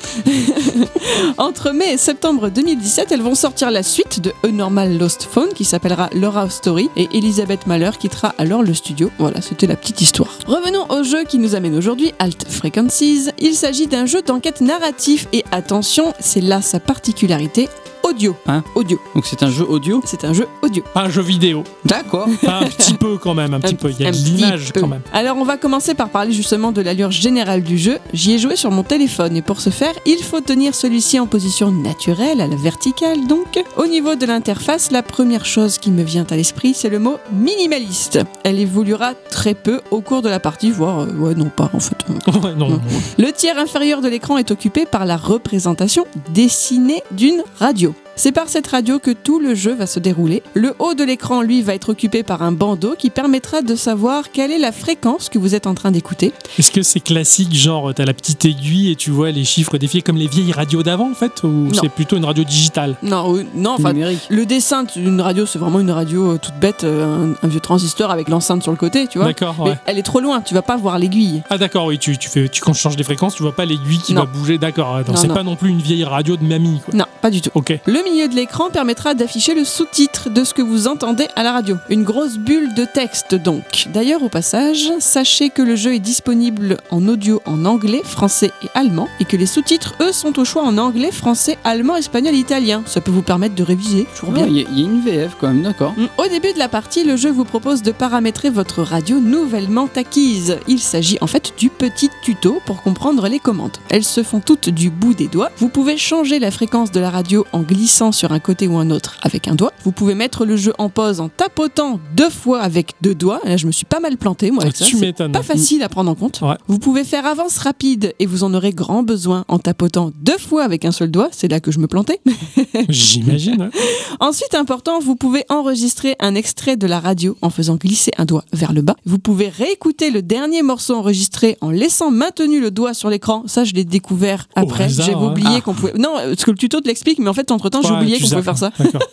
Entre mai et septembre 2017, elles vont sortir la suite de A Normal Lost Phone qui s'appellera Laura Story et Elisabeth Mahler quittera alors le studio. Voilà, c'était la petite histoire. Revenons au jeu qui nous amène aujourd'hui, Alt Frequencies. Il s'agit d'un jeu d'enquête narratif et attention, c'est là sa particularité, audio. Hein Audio. donc c'est un jeu audio C'est un jeu audio. Pas un jeu vidéo. D'accord. Pas un petit peu quand même, un petit peu. Il y a Un de petit l'image peu. quand même. Alors on va commencer par parler justement de l'allure générale du jeu. J'y ai joué sur mon téléphone et pour ce faire, il faut tenir celui-ci en position naturelle, à la verticale donc. Au niveau de l'interface, la première chose qui me vient à l'esprit, c'est le mot minimaliste. Elle évoluera très peu au cours de la partie, voire euh, ouais non pas en fait. Ouais, non, Non. non. Le tiers inférieur de l'écran est occupé par la représentation dessinée d'une radio. C'est par cette radio que tout le jeu va se dérouler. Le haut de l'écran, lui, va être occupé par un bandeau qui permettra de savoir quelle est la fréquence que vous êtes en train d'écouter. Est-ce que c'est classique, genre t'as la petite aiguille et tu vois les chiffres défiler comme les vieilles radios d'avant en fait Ou c'est plutôt une radio digitale? Non, euh, non, enfin, le dessin d'une radio, c'est vraiment une radio euh, toute bête, euh, un, un vieux transistor avec l'enceinte sur le côté, tu vois. D'accord, Mais elle est trop loin, tu vas pas voir l'aiguille. Ah d'accord, oui, tu, tu fais, tu, quand tu changes les fréquences, tu vois pas l'aiguille qui Non. va bouger, d'accord. C'est non. pas non plus une vieille radio de mamie, quoi. Non, pas du tout. Ok. Le milieu de l'écran permettra d'afficher le sous-titre de ce que vous entendez à la radio. Une grosse bulle de texte donc. D'ailleurs au passage, sachez que le jeu est disponible en audio en anglais, français et allemand et que les sous-titres eux sont au choix en anglais, français, allemand, espagnol, italien. Ça peut vous permettre de réviser, toujours bien. Ah, Il y, a- il y a une VF quand même, d'accord. Mm. Au début de la partie, le jeu vous propose de paramétrer votre radio nouvellement acquise. Il s'agit en fait du petit tuto pour comprendre les commandes. Elles se font toutes du bout des doigts. Vous pouvez changer la fréquence de la radio en glissant sur un côté ou un autre avec un doigt. Vous pouvez mettre le jeu en pause en tapotant deux fois avec deux doigts. Là, je me suis pas mal planté moi avec ça. tu C'est pas facile à prendre en compte. Ouais. Vous pouvez faire avance rapide et vous en aurez grand besoin en tapotant deux fois avec un seul doigt. C'est là que je me plantais. J'imagine. Ensuite, important, vous pouvez enregistrer un extrait de la radio en faisant glisser un doigt vers le bas. Vous pouvez réécouter le dernier morceau enregistré en laissant maintenu le doigt sur l'écran. Ça, je l'ai découvert après. J'avais hein. oublié Ah. qu'on pouvait. Non, parce que le tuto te l'explique, mais en fait, entre temps, j'ai Ouais, oublié tu qu'on pouvait faire ça. D'accord.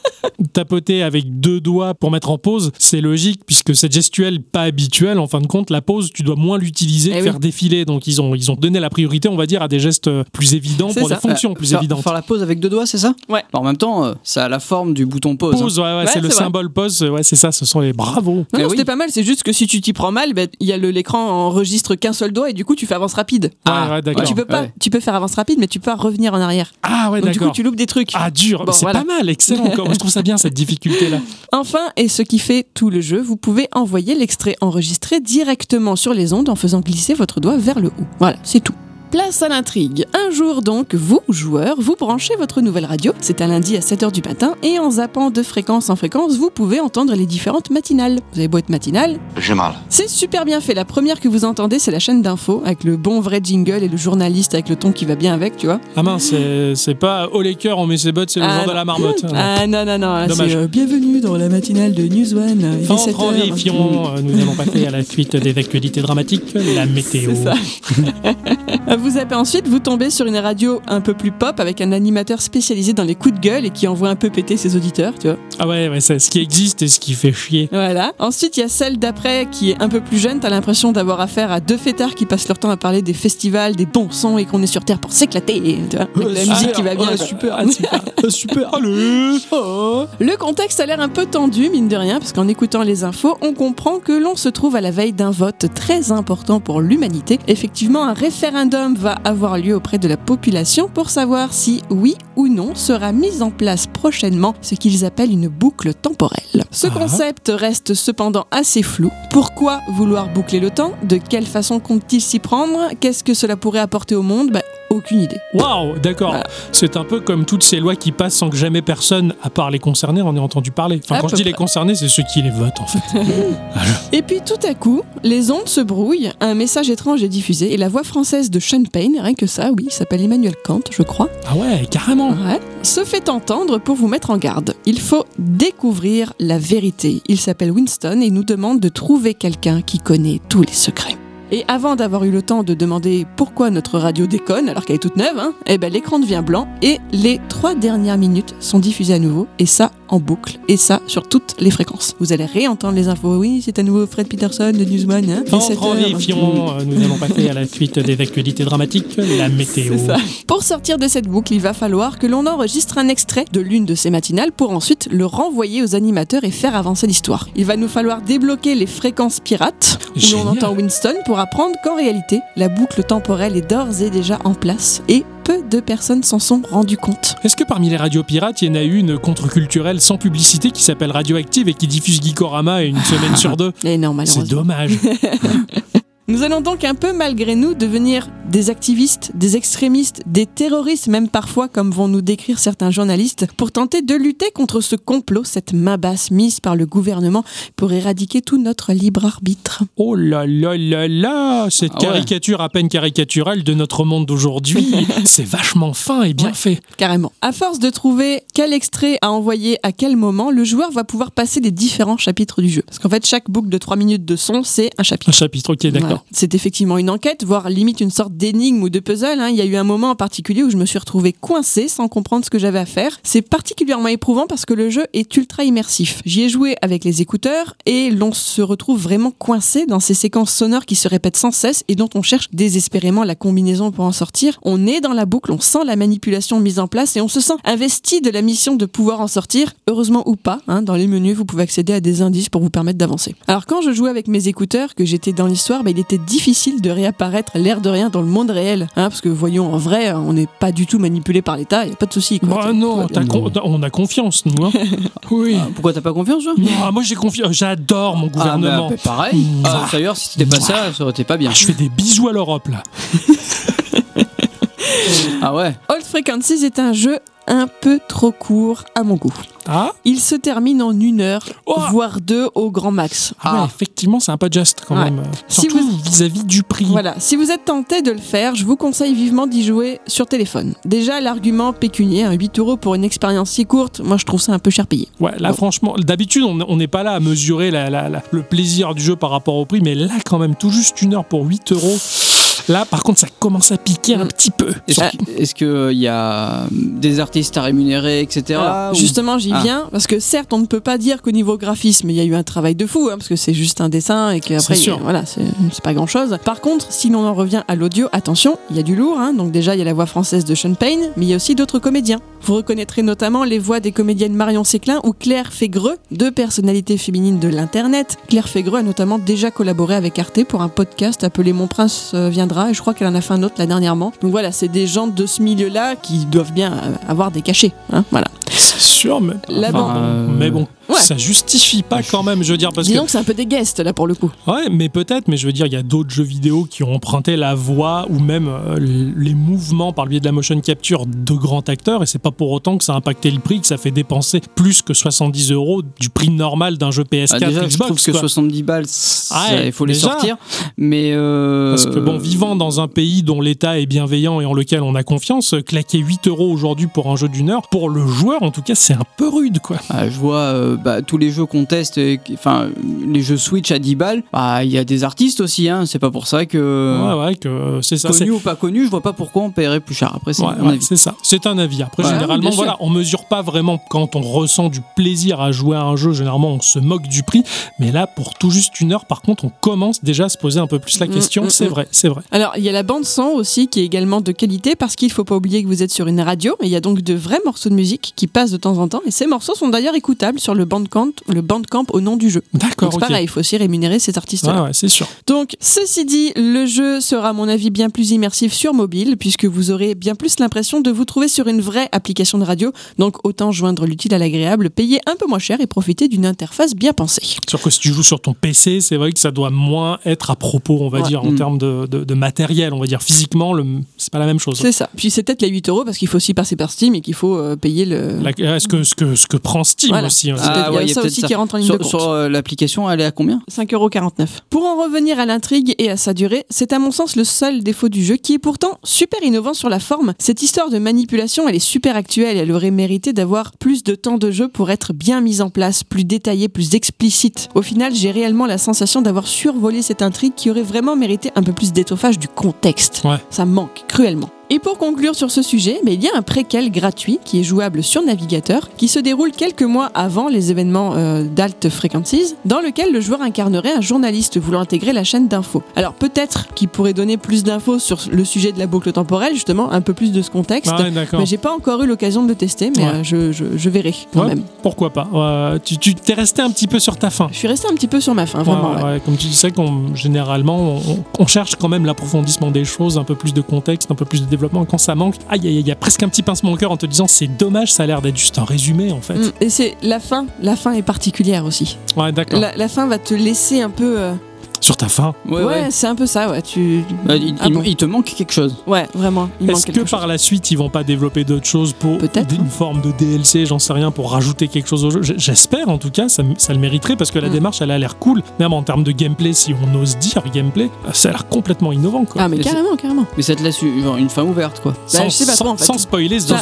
Tapoter avec deux doigts pour mettre en pause, c'est logique puisque cette gestuelle pas habituelle, en fin de compte, la pause, tu dois moins l'utiliser Eh oui. faire défiler. Donc ils ont, ils ont donné la priorité, on va dire, à des gestes euh, plus évidents C'est pour ça. des fonctions plus faire, évidentes. faire la pause avec deux doigts, c'est ça Ouais. Alors, en même temps, euh, ça a la forme du bouton pause. hein. Pause, ouais, ouais, Ouais, c'est le vrai. symbole pause, ouais, c'est ça, ce sont les bravos. Non, Eh non, oui. c'était pas mal. C'est juste que si tu t'y prends mal, ben, il y a le l'écran enregistre qu'un seul doigt et du coup, tu fais avance rapide. Ah, ouais, d'accord. Tu peux pas. Tu peux faire avance rapide, mais tu peux pas revenir en arrière. Ah ouais, Donc du coup, d'accord. tu loupes des trucs. Ah dur, Bon, c'est voilà. pas mal, excellent. encore. Je trouve ça bien cette difficulté là. Enfin, et ce qui fait tout le jeu, vous pouvez envoyer l'extrait enregistré directement sur les ondes en faisant glisser votre doigt vers le haut. Voilà, c'est tout. Place à l'intrigue. Un jour donc, vous, joueurs, vous branchez votre nouvelle radio. C'est un lundi à 7h du matin et en zappant de fréquence en fréquence, vous pouvez entendre les différentes matinales. Vous avez beau être matinale, J'ai mal. c'est super bien fait. La première que vous entendez, c'est la chaîne d'info avec le bon vrai jingle et le journaliste avec le ton qui va bien avec, tu vois. Ah mince, c'est- pas oh les cœurs, on met ses bottes, c'est le Ah, genre de la marmotte. Ah non, non, non, c'est euh, bienvenue dans la matinale de News One. Il est Entre 7 en heures. Fion, euh, nous allons passer à la suite des actualités dramatiques, la météo. Vous zappez ensuite, vous tombez sur une radio un peu plus pop avec un animateur spécialisé dans les coups de gueule et qui envoie un peu péter ses auditeurs, tu vois. Ah ouais, ouais, c'est ce qui existe et ce qui fait chier. Voilà. Ensuite, il y a celle d'après qui est un peu plus jeune. T'as l'impression d'avoir affaire à deux fêtards qui passent leur temps à parler des festivals, des bons sons et qu'on est sur Terre pour s'éclater, tu vois. Avec la musique qui va bien. Super, ah, super, ah, super. Allez Oh. Le contexte a l'air un peu tendu, mine de rien, parce qu'en écoutant les infos, on comprend que l'on se trouve à la veille d'un vote très important pour l'humanité. Effectivement, un référendum référendum va avoir lieu auprès de la population pour savoir si oui ou non sera mise en place prochainement ce qu'ils appellent une boucle temporelle. Ce Ah. concept reste cependant assez flou. Pourquoi vouloir boucler le temps? De quelle façon compte-t-il s'y prendre? Qu'est-ce que cela pourrait apporter au monde? Bah, Aucune idée. Waouh, d'accord. Voilà. C'est un peu comme toutes ces lois qui passent sans que jamais personne, à part les concernés, en ait entendu parler. Enfin, À quand je dis les concernés, c'est ceux qui les votent, en fait. Et puis tout à coup, les ondes se brouillent, un message étrange est diffusé et la voix française de Sean Payne, rien que ça, oui, il s'appelle Emmanuel Kant, je crois, Ah ouais, carrément. ouais, se fait entendre pour vous mettre en garde. Il faut découvrir la vérité. Il s'appelle Winston et nous demande de trouver quelqu'un qui connaît tous les secrets. Et avant d'avoir eu le temps de demander pourquoi notre radio déconne alors qu'elle est toute neuve, hein, eh ben l'écran devient blanc et les trois dernières minutes sont diffusées à nouveau et ça en boucle et ça sur toutes les fréquences. Vous allez réentendre les infos. Oui, c'est à nouveau Fred Peterson de Newsman. Hein, En 17 heures. vérifiant, euh, nous allons passer à la suite des actualités dramatiques, la météo. Ça. Pour sortir de cette boucle, il va falloir que l'on enregistre un extrait de l'une de ces matinales pour ensuite le renvoyer aux animateurs et faire avancer l'histoire. Il va nous falloir débloquer les fréquences pirates où l'on entend Winston pour apprendre qu'en réalité, la boucle temporelle est d'ores et déjà en place et peu de personnes s'en sont rendues compte. Est-ce que parmi les radios pirates, il y en a une contre-culturelle sans publicité qui s'appelle Radioactive et qui diffuse Geekorama une semaine sur deux? Non, C'est dommage. Nous allons donc un peu malgré nous devenir des activistes, des extrémistes, des terroristes même parfois comme vont nous décrire certains journalistes pour tenter de lutter contre ce complot, cette main basse mise par le gouvernement pour éradiquer tout notre libre arbitre. Oh là là là là Cette Ah ouais. caricature à peine caricaturale de notre monde d'aujourd'hui, c'est vachement fin et bien Ouais. fait. Carrément. À force de trouver quel extrait à envoyer à quel moment, le joueur va pouvoir passer les différents chapitres du jeu. Parce qu'en fait, chaque boucle de 3 minutes de son, c'est un chapitre. Un chapitre, ok, d'accord. C'est effectivement une enquête, voire limite une sorte d'énigme ou de puzzle. hein. Il y a eu un moment en particulier où je me suis retrouvée coincée sans comprendre ce que j'avais à faire. C'est particulièrement éprouvant parce que le jeu est ultra immersif. J'y ai joué avec les écouteurs et l'on se retrouve vraiment coincé dans ces séquences sonores qui se répètent sans cesse et dont on cherche désespérément la combinaison pour en sortir. On est dans la boucle, on sent la manipulation mise en place et on se sent investi de la mission de pouvoir en sortir. Heureusement ou pas, hein, dans les menus, vous pouvez accéder à des indices pour vous permettre d'avancer. Alors quand je jouais avec mes écouteurs, que j'étais dans l'histoire, bah, il était difficile de réapparaître l'air de rien dans le monde réel. hein, parce que voyons, en vrai, on n'est pas du tout manipulé par l'État, il n'y a pas de souci. Bah non, con- on a confiance, nous. hein. oui. Ah, Pourquoi t'as pas confiance, toi? Ah, moi j'ai confiance, j'adore mon Ah, gouvernement. bah, bah, pareil. Ah, D'ailleurs, si c'était pas ça, ça aurait été pas bien. Ah, je fais des bisous à l'Europe là. Ah ouais. Old Frequencies est un jeu un peu trop court à mon goût. Ah, Il se termine en une heure, Oh voire deux au grand max. Ah ouais, effectivement, c'est un peu juste quand Ouais. même. Si Surtout vous- vis-à-vis du prix. Voilà, si vous êtes tenté de le faire, je vous conseille vivement d'y jouer sur téléphone. Déjà, l'argument pécunier, hein, 8 euros pour une expérience si courte, moi je trouve ça un peu cher payé. Ouais, là franchement, d'habitude on on n'est pas là à mesurer la- la- la- le plaisir du jeu par rapport au prix, mais là quand même, tout juste une heure pour 8 euros. Là par contre, ça commence à piquer un Mm. petit peu. Est-ce Ah. qu'il y a des artistes à rémunérer, etc. Ou- justement, j'y Ah. viens, parce que certes, on ne peut pas dire qu'au niveau graphisme, il y a eu un travail de fou, hein, parce que c'est juste un dessin et qu'après, voilà, c'est pas grand chose. Par contre, si l'on en revient à l'audio, attention, il y a du lourd, hein, donc déjà, il y a la voix française de Sean Payne, mais il y a aussi d'autres comédiens. Vous reconnaîtrez notamment les voix des comédiennes Marion Séclin ou Claire Fégreux, deux personnalités féminines de l'internet. Claire Fégreux a notamment déjà collaboré avec Arte pour un podcast appelé Mon Prince euh, et je crois qu'elle en a fait un autre là dernièrement. Donc voilà, c'est des gens de ce milieu-là qui doivent bien avoir des cachets, hein, voilà. C'est sûr, mais, La enfin, bande- euh, mais bon, Ouais. ça justifie pas quand même, je veux dire, parce que Disons que c'est un peu des guests là pour le coup. Ouais, mais peut-être, mais je veux dire, il y a d'autres jeux vidéo qui ont emprunté la voix ou même euh, les mouvements par le biais de la motion capture de grands acteurs, et c'est pas pour autant que ça a impacté le prix, que ça fait dépenser plus que 70 euros du prix normal d'un jeu PS4 Ah, déjà, je Xbox. trouve que quoi. 70 balles, ça, Ah il faut les déjà. sortir. Mais euh, Parce que bon, vivant dans un pays dont l'État est bienveillant et en lequel on a confiance, claquer 8 euros aujourd'hui pour un jeu d'une heure, pour le joueur en tout cas, c'est un peu rude quoi. Ah, je vois euh, bah, tous les jeux qu'on teste, euh, enfin les jeux Switch à 10 balles, bah, il y a des artistes aussi, hein, c'est pas pour ça que Ouais, ouais, que c'est ça. connu ou pas connu, je vois pas pourquoi on paierait plus cher. Après, c'est Ouais, mon ouais, avis. c'est ça. C'est un avis. Après, Ouais, généralement, voilà, on mesure pas vraiment quand on ressent du plaisir à jouer à un jeu. Généralement, on se moque du prix. Mais là, pour tout juste une heure, par contre, on commence déjà à se poser un peu plus la Mm, question. mm, c'est mm. vrai, c'est vrai. Alors, il y a la bande son aussi qui est également de qualité parce qu'il faut pas oublier que vous êtes sur une radio et il y a donc de vrais morceaux de musique qui passent de temps en temps et ces morceaux sont d'ailleurs écoutables sur le le Bandcamp, le Bandcamp au nom du jeu. D'accord, c'est pareil, il faut aussi rémunérer. Ouais, ouais, c'est sûr. Donc, ceci dit, le jeu sera, à mon avis, bien plus immersif sur mobile, puisque vous aurez bien plus l'impression de vous trouver sur une vraie application de radio. Donc, autant joindre l'utile à l'agréable, payer un peu moins cher et profiter d'une interface bien pensée. Sûr que si tu joues sur ton PC, c'est vrai que ça doit moins être à propos, on va Ouais. dire, en Mm. termes de, de- de matériel. On va dire physiquement, le- c'est pas la même chose. C'est ça. Puis c'est peut-être les 8 euros parce qu'il faut aussi passer par Steam et qu'il faut euh, payer le. La- Est-ce que, ce que, ce que prend Steam Voilà. aussi hein, Ah, peut-être- il y a ça aussi qui rentre en ligne de compte. sur, euh, l'application, elle est à combien 5,49€. Pour en revenir à l'intrigue et à sa durée, c'est à mon sens le seul défaut du jeu qui est pourtant super innovant sur la forme. Cette histoire de manipulation, elle est super actuelle et elle aurait mérité d'avoir plus de temps de jeu pour être bien mise en place, plus détaillée, plus explicite. Au final, j'ai réellement la sensation d'avoir survolé cette intrigue qui aurait vraiment mérité un peu plus d'étoffage du contexte. Ouais. Ça manque cruellement. Et pour conclure sur ce sujet, mais il y a un préquel gratuit qui est jouable sur navigateur, qui se déroule quelques mois avant les événements euh, d'Alt Frequencies, dans lequel le joueur incarnerait un journaliste voulant intégrer la chaîne d'infos. Alors peut-être qu'il pourrait donner plus d'infos sur le sujet de la boucle temporelle, justement, un peu plus de ce contexte. Ah ouais, d'accord. mais j'ai pas encore eu l'occasion de le tester, mais Ouais. euh, je, je- je verrai quand Ouais, même. Pourquoi pas Tu tu t'es resté un petit peu sur ta fin. Je suis resté un petit peu sur ma fin, vraiment. Comme tu disais, qu'on, généralement, on, on cherche quand même l'approfondissement des choses, un peu plus de contexte, un peu plus de développement. Quand ça manque, aïe, aïe, aïe, il y a presque un petit pincement au cœur en te disant c'est dommage, ça a l'air d'être juste un résumé en fait. Mm, Et c'est la fin, la fin est particulière aussi. Ouais, d'accord. La, la fin va te laisser un peu. euh, Sur ta fin. Ouais, c'est un peu ça, ouais. Tu... Bah, il, Ah il- bon il te manque quelque chose. Ouais, vraiment. Est-ce que par la suite ils vont pas développer d'autres choses pour Peut-être. une forme de DLC, j'en sais rien, pour rajouter quelque chose au jeu? J'espère en tout cas, ça, ça le mériterait parce que la Mm. démarche elle a l'air cool. Même en termes de gameplay, si on ose dire gameplay, euh, ça a l'air complètement innovant quoi. Ah, mais carrément, carrément. Mais ça te laisse genre, une fin ouverte, quoi. Bah, je sais pas trop, en fait. sans spoiler, Ça.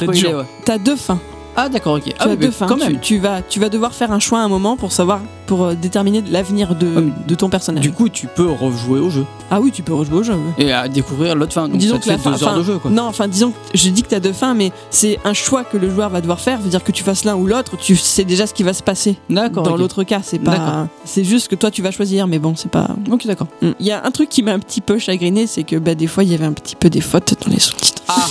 T'as deux fins. Ah, d'accord, ok. Tu Ah, as deux fins. quand Tu, même. tu vas, tu vas devoir faire un choix à un moment pour savoir, pour euh, déterminer l'avenir de, Ah, ton personnage. Du coup, tu peux rejouer au jeu ah oui, tu peux rejouer au jeu. ouais. et à découvrir l'autre fin. Donc disons ça te que la fait fin, deux heures enfin, de jeu, quoi. non, enfin, disons que je dis que t'as deux fins, mais c'est un choix que le joueur va devoir faire. C'est-à-dire que tu fasses l'un ou l'autre, tu sais déjà ce qui va se passer. D'accord. Dans l'autre cas, c'est D'accord. pas, c'est juste que toi tu vas choisir, mais bon, c'est pas. Ok, d'accord. Mm. Il y a un truc qui m'a un petit peu chagriné, c'est que bah, des fois il y avait un petit peu des fautes dans les sous-titres. Ah,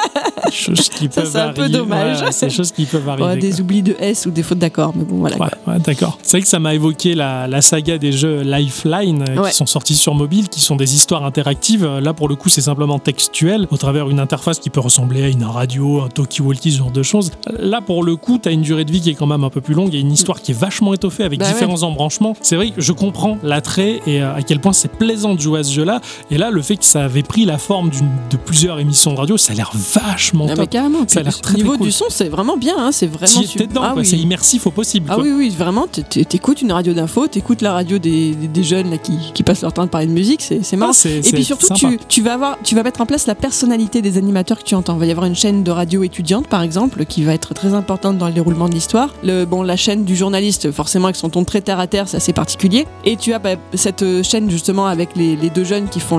Choses qui Ça, c'est un peu dommage. C'est des choses qui peuvent arriver. Ouais, quoi. des oublis de S ou des fautes d'accord, mais bon voilà. Ouais, ouais, d'accord. C'est vrai que ça m'a évoqué la, la saga des jeux Lifeline euh, Ouais. qui sont sortis sur mobile, qui sont des histoires interactives. Euh, Là, pour le coup, c'est simplement textuel au travers une interface qui peut ressembler à une radio, un talkie-walkie, ce genre de choses. Là, pour le coup, tu as une durée de vie qui est quand même un peu plus longue. A une histoire qui est vachement étoffée avec Bah ouais. différents embranchements. C'est vrai que je comprends l'attrait et euh, à quel point c'est plaisant de jouer à ce jeu-là. Et là, le fait que ça avait pris la forme de plusieurs émissions de radio, ça a l'air vachement mais top. carrément. Ça a l'air Puis, très, au niveau très cool. du son, c'est vraiment bien, hein, c'est vraiment super. étais dedans, ah, oui. c'est immersif au possible. Ah quoi. oui, oui, vraiment, t- t- t'écoutes une radio d'info, t'écoutes la radio des, des- des jeunes là, qui, qui passent leur temps de parler de musique, c'est marrant. Ah, Et puis surtout, tu, tu vas avoir, tu vas mettre en place la personnalité des animateurs que tu entends. Il va y avoir une chaîne de radio étudiante, par exemple, qui va être très importante dans le déroulement de l'histoire. Bon, la chaîne du journaliste, forcément, avec son ton très terre à terre, c'est assez particulier. Et tu as bah, cette euh, chaîne, justement, avec les, les deux jeunes qui font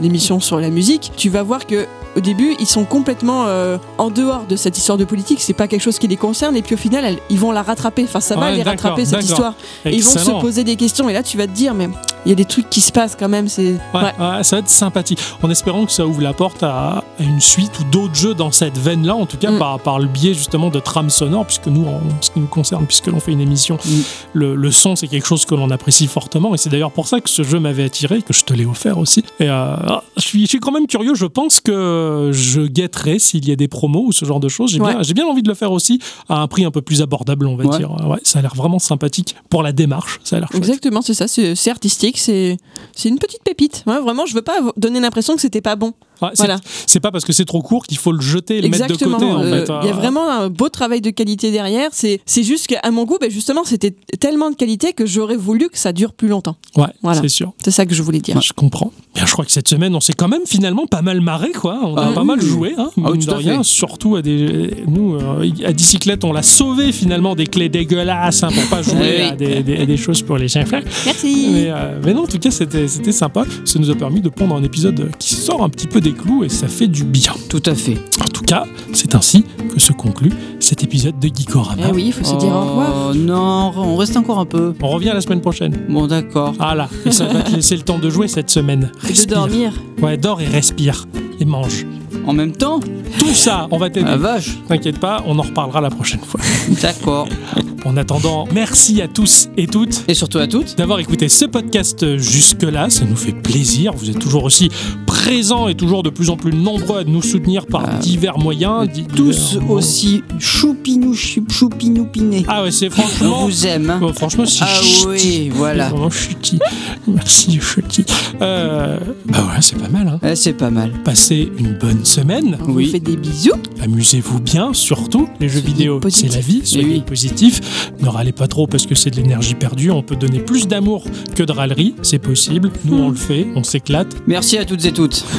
l'émission sur la musique. Tu vas voir que au début, ils sont complètement euh, en dehors de cette histoire de politique. C'est pas quelque chose qui les concerne. Et puis au final, elles- ils vont la rattraper. Enfin, ça va Ouais, les rattraper cette d'accord. Et ils vont se poser des questions. Et là, tu vas te dire, mais il y a des trucs qui se passent quand même. C'est Ouais, ouais. ouais, ça va être sympathique. En espérant que ça ouvre la porte à, une suite ou d'autres jeux dans cette veine-là, en tout cas Mm. par, par le biais justement de trames sonores, puisque nous, en ce qui nous concerne, puisque l'on fait une émission, Mm. le, le son c'est quelque chose que l'on apprécie fortement, et c'est d'ailleurs pour ça que ce jeu m'avait attiré, que je te l'ai offert aussi. Et euh, je, suis, je suis quand même curieux, je pense que je guetterai s'il y a des promos ou ce genre de choses. J'ai bien, bien envie de le faire aussi à un prix un peu plus abordable, on va dire. Ouais, ça a l'air vraiment sympathique pour la démarche, ça a l'air. Exactement, c'est ça. C'est artistique. C'est c'est une petite pépite. Ouais, vraiment, je veux pas donner l'impression que c'était pas bon. Ouais, c'est- Voilà. C'est pas parce que c'est trop court qu'il faut le jeter et le mettre de Exactement. côté en euh, fait. Il y a vraiment un beau travail de qualité derrière. C'est c'est juste qu'à mon goût, ben, justement, c'était tellement de qualité que j'aurais voulu que ça dure plus longtemps. Ouais, Voilà. c'est sûr. C'est ça que je voulais dire. Je comprends. Bien, je crois que cette semaine, on s'est quand même finalement pas mal marré, quoi. On a Ah pas oui. mal joué, hein, Ah oui, mine tout de rien. fait. Surtout à des, nous, euh, à bicyclette, on l'a sauvé finalement des clés dégueulasses hein, pour pas jouer Des, des- des choses pour les chiens frères. Merci. Mais, euh, mais non, en tout cas, c'était sympa. Ça nous a permis de prendre un épisode qui sort un petit peu des clous et ça fait du bien. Tout à fait. En tout cas, c'est ainsi que se conclut cet épisode de Geekorama. Eh oui, il faut se dire au revoir. Oh, non, on reste encore un peu. On revient la semaine prochaine. Bon, d'accord. Ah là, et ça va te laisser le temps de jouer cette semaine. Et de Respire. dormir. Ouais, dors et respire. Et mange. En même temps, Tout ça, on va t'aider. la vache. T'inquiète pas, on en reparlera la prochaine fois. D'accord. En attendant, merci à tous et toutes Et surtout à toutes. d'avoir écouté ce podcast jusque-là. Ça nous fait plaisir. Vous êtes toujours aussi présents et toujours de plus en plus nombreux à nous soutenir par Ah. divers moyens. divers Tous aussi choupinou choup- choupinou-pinés. Ah ouais, c'est On franchement. vous aime. hein. Bon, franchement, c'est Ah ch'ti. oui, voilà. Vraiment ch'ti. Merci, ch'ti. Euh, bah ouais, c'est pas mal. Hein. C'est pas mal. Passez une bonne semaine. On Oui. vous fait des bisous. Amusez-vous bien, surtout. Les jeux vidéo, c'est la vie. Soyez oui. positifs. Ne râlez pas trop parce que c'est de l'énergie perdue. On peut donner plus d'amour que de râlerie. C'est possible. Nous, on le fait. On s'éclate. Merci à toutes et toutes.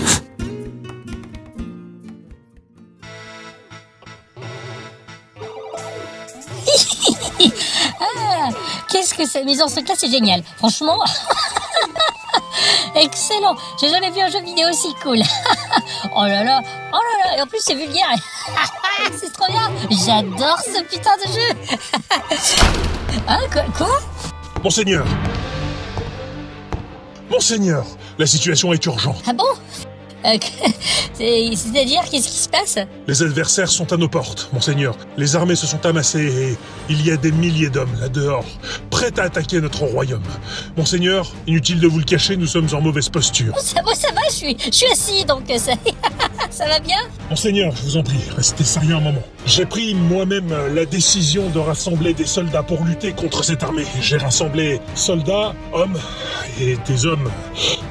Qu'est-ce que c'est mise en ce classe, c'est génial. Franchement, excellent. J'ai jamais vu un jeu vidéo aussi cool. oh là là, oh là là, et en plus c'est vulgaire. c'est trop bien. J'adore ce putain de jeu. ah quoi, quoi? Monseigneur Monseigneur, la situation est urgente. Ah bon? C'est-à-dire qu'est-ce qui se passe Les adversaires sont à nos portes, Monseigneur. Les armées se sont amassées et il y a des milliers d'hommes là dehors, prêts à attaquer notre royaume. Monseigneur, inutile de vous le cacher, nous sommes en mauvaise posture. ça, moi, ça va, je suis, je suis assis donc euh, ça, ça va bien. Monseigneur, je vous en prie, restez sérieux un moment. J'ai pris moi-même euh, la décision de rassembler des soldats pour lutter contre cette armée. J'ai rassemblé soldats, hommes et des hommes,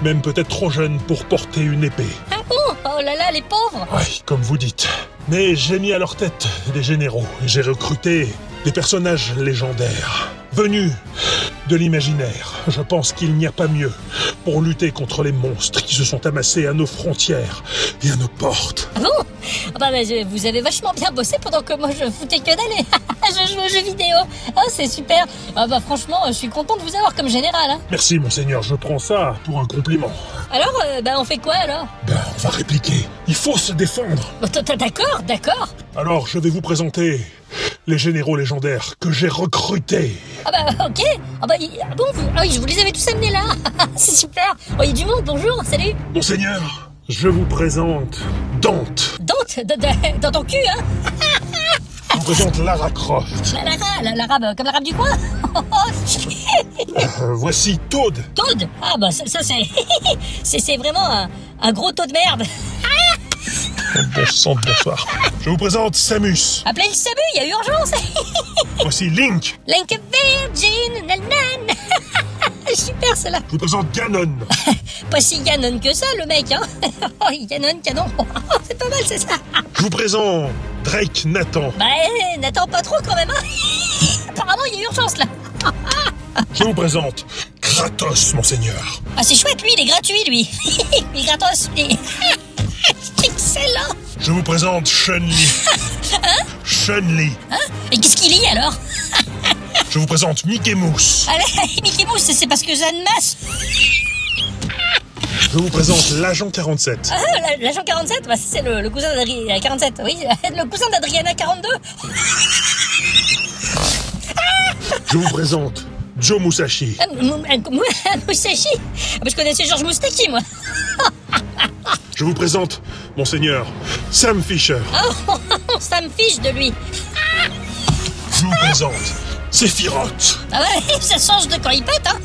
même peut-être trop jeunes pour porter une épée. Ah bon Oh là là, les pauvres. Oui, comme vous dites. Mais j'ai mis à leur tête des généraux. J'ai recruté des personnages légendaires, venus de l'imaginaire. Je pense qu'il n'y a pas mieux pour lutter contre les monstres qui se sont amassés à nos frontières et à nos portes. Ah bon Ah bah, bah, je- vous avez vachement bien bossé pendant que moi je foutais que d'aller. je joue aux jeux vidéo. Ah c'est super. Ah bah franchement, je suis content de vous avoir comme général. Hein. Merci, monseigneur, je prends ça pour un compliment. Alors, euh, bah on fait quoi alors? Ben, on va répliquer. Il faut se défendre. Bah, D'accord, d'accord. Alors, je vais vous présenter les généraux légendaires que j'ai recrutés. Ah bah ok. Ah bah ah bon, vous... ah oui, je vous les avais tous amenés là. c'est super. Oh, il y a du monde. Bonjour, salut. Monseigneur, je vous présente Dante. Dante, dans ton cul, hein Je vous présente Lara Croft. La- Lara, la- l'arabe, comme l'arabe du coin. Euh, voici Toad. Toad? Ah bah ça, ça, c'est... c'est c'est vraiment un, un gros taux de merde. Bon sang de bonsoir. Je vous présente Samus. Appelez le SAMU, il y a urgence. Voici Link. A virgin, nanan. Super celle-là. Je vous présente Ganon. Pas si canon que ça le mec, hein. Oh, il canon, canon. c'est pas mal, c'est ça. Je vous présente Drake Nathan. Bah, eh, n'attends pas trop quand même, hein. Apparemment, il y a urgence là. Je vous présente Kratos, monseigneur. Ah, c'est chouette, lui, il est gratuit, lui. il est gratos, lui. Excellent. Je vous présente Chun-Li. Chun-Li. Et qu'est-ce qu'il lit alors Je vous présente Mickey Mouse. Allez, Mickey Mouse, c'est parce que Jeanne Masse. Je vous présente l'agent 47. Ah, la- l'agent 47, bah, c'est le, le cousin d'Adriana 47. Oui, le cousin d'Adriana 42. Je vous présente Joe Musashi. Ah, Musashi. Ah, bah, je connaissais Georges Moustaki, moi. Je vous présente, monseigneur, Sam Fisher. Ça me fiche de lui. Je vous présente Sephiroth. Ah ouais, ça change de quand il pète, hein.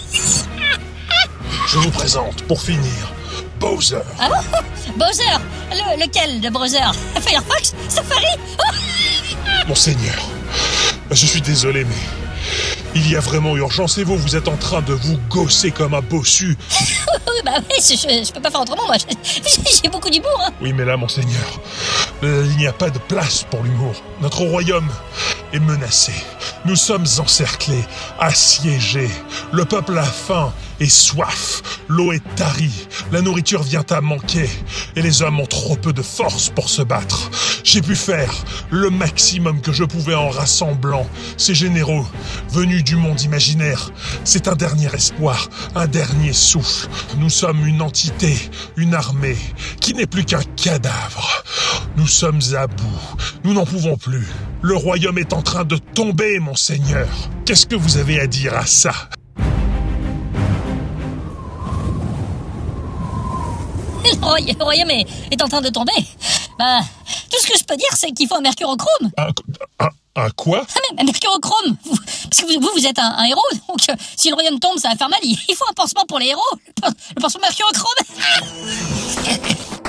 Je vous présente, pour finir, Bowser. Ah bon? Bowser. Le, lequel de Bowser? Firefox? Safari? Monseigneur, je suis désolé, mais il y a vraiment urgence et vous, vous êtes en train de vous gosser comme un bossu. Oui, bah oui, je, je peux pas faire autrement, moi. J'ai j'ai beaucoup d'humour, hein. Oui, mais là, monseigneur, euh, il n'y a pas de place pour l'humour. Notre royaume est menacé. Nous sommes encerclés, assiégés. Le peuple a faim et soif. L'eau est tarie. La nourriture vient à manquer. Et les hommes ont trop peu de force pour se battre. J'ai pu faire le maximum que je pouvais en rassemblant ces généraux venus du monde imaginaire. C'est un dernier espoir, un dernier souffle. Nous sommes une entité, une armée, qui n'est plus qu'un cadavre. Nous sommes à bout. Nous n'en pouvons plus. Le royaume est en train de tomber, monseigneur. Qu'est-ce que vous avez à dire à ça? Le roy- le royaume est, est en train de tomber. Bah, tout ce que je peux dire, c'est qu'il faut un mercurochrome. un, un- Un quoi? Ah, mais mercurochrome vous- Parce que vous, vous, vous êtes un, un héros, donc euh, si le royaume tombe, ça va faire mal. Il il faut un pansement pour les héros. Le, le pansement mercurochrome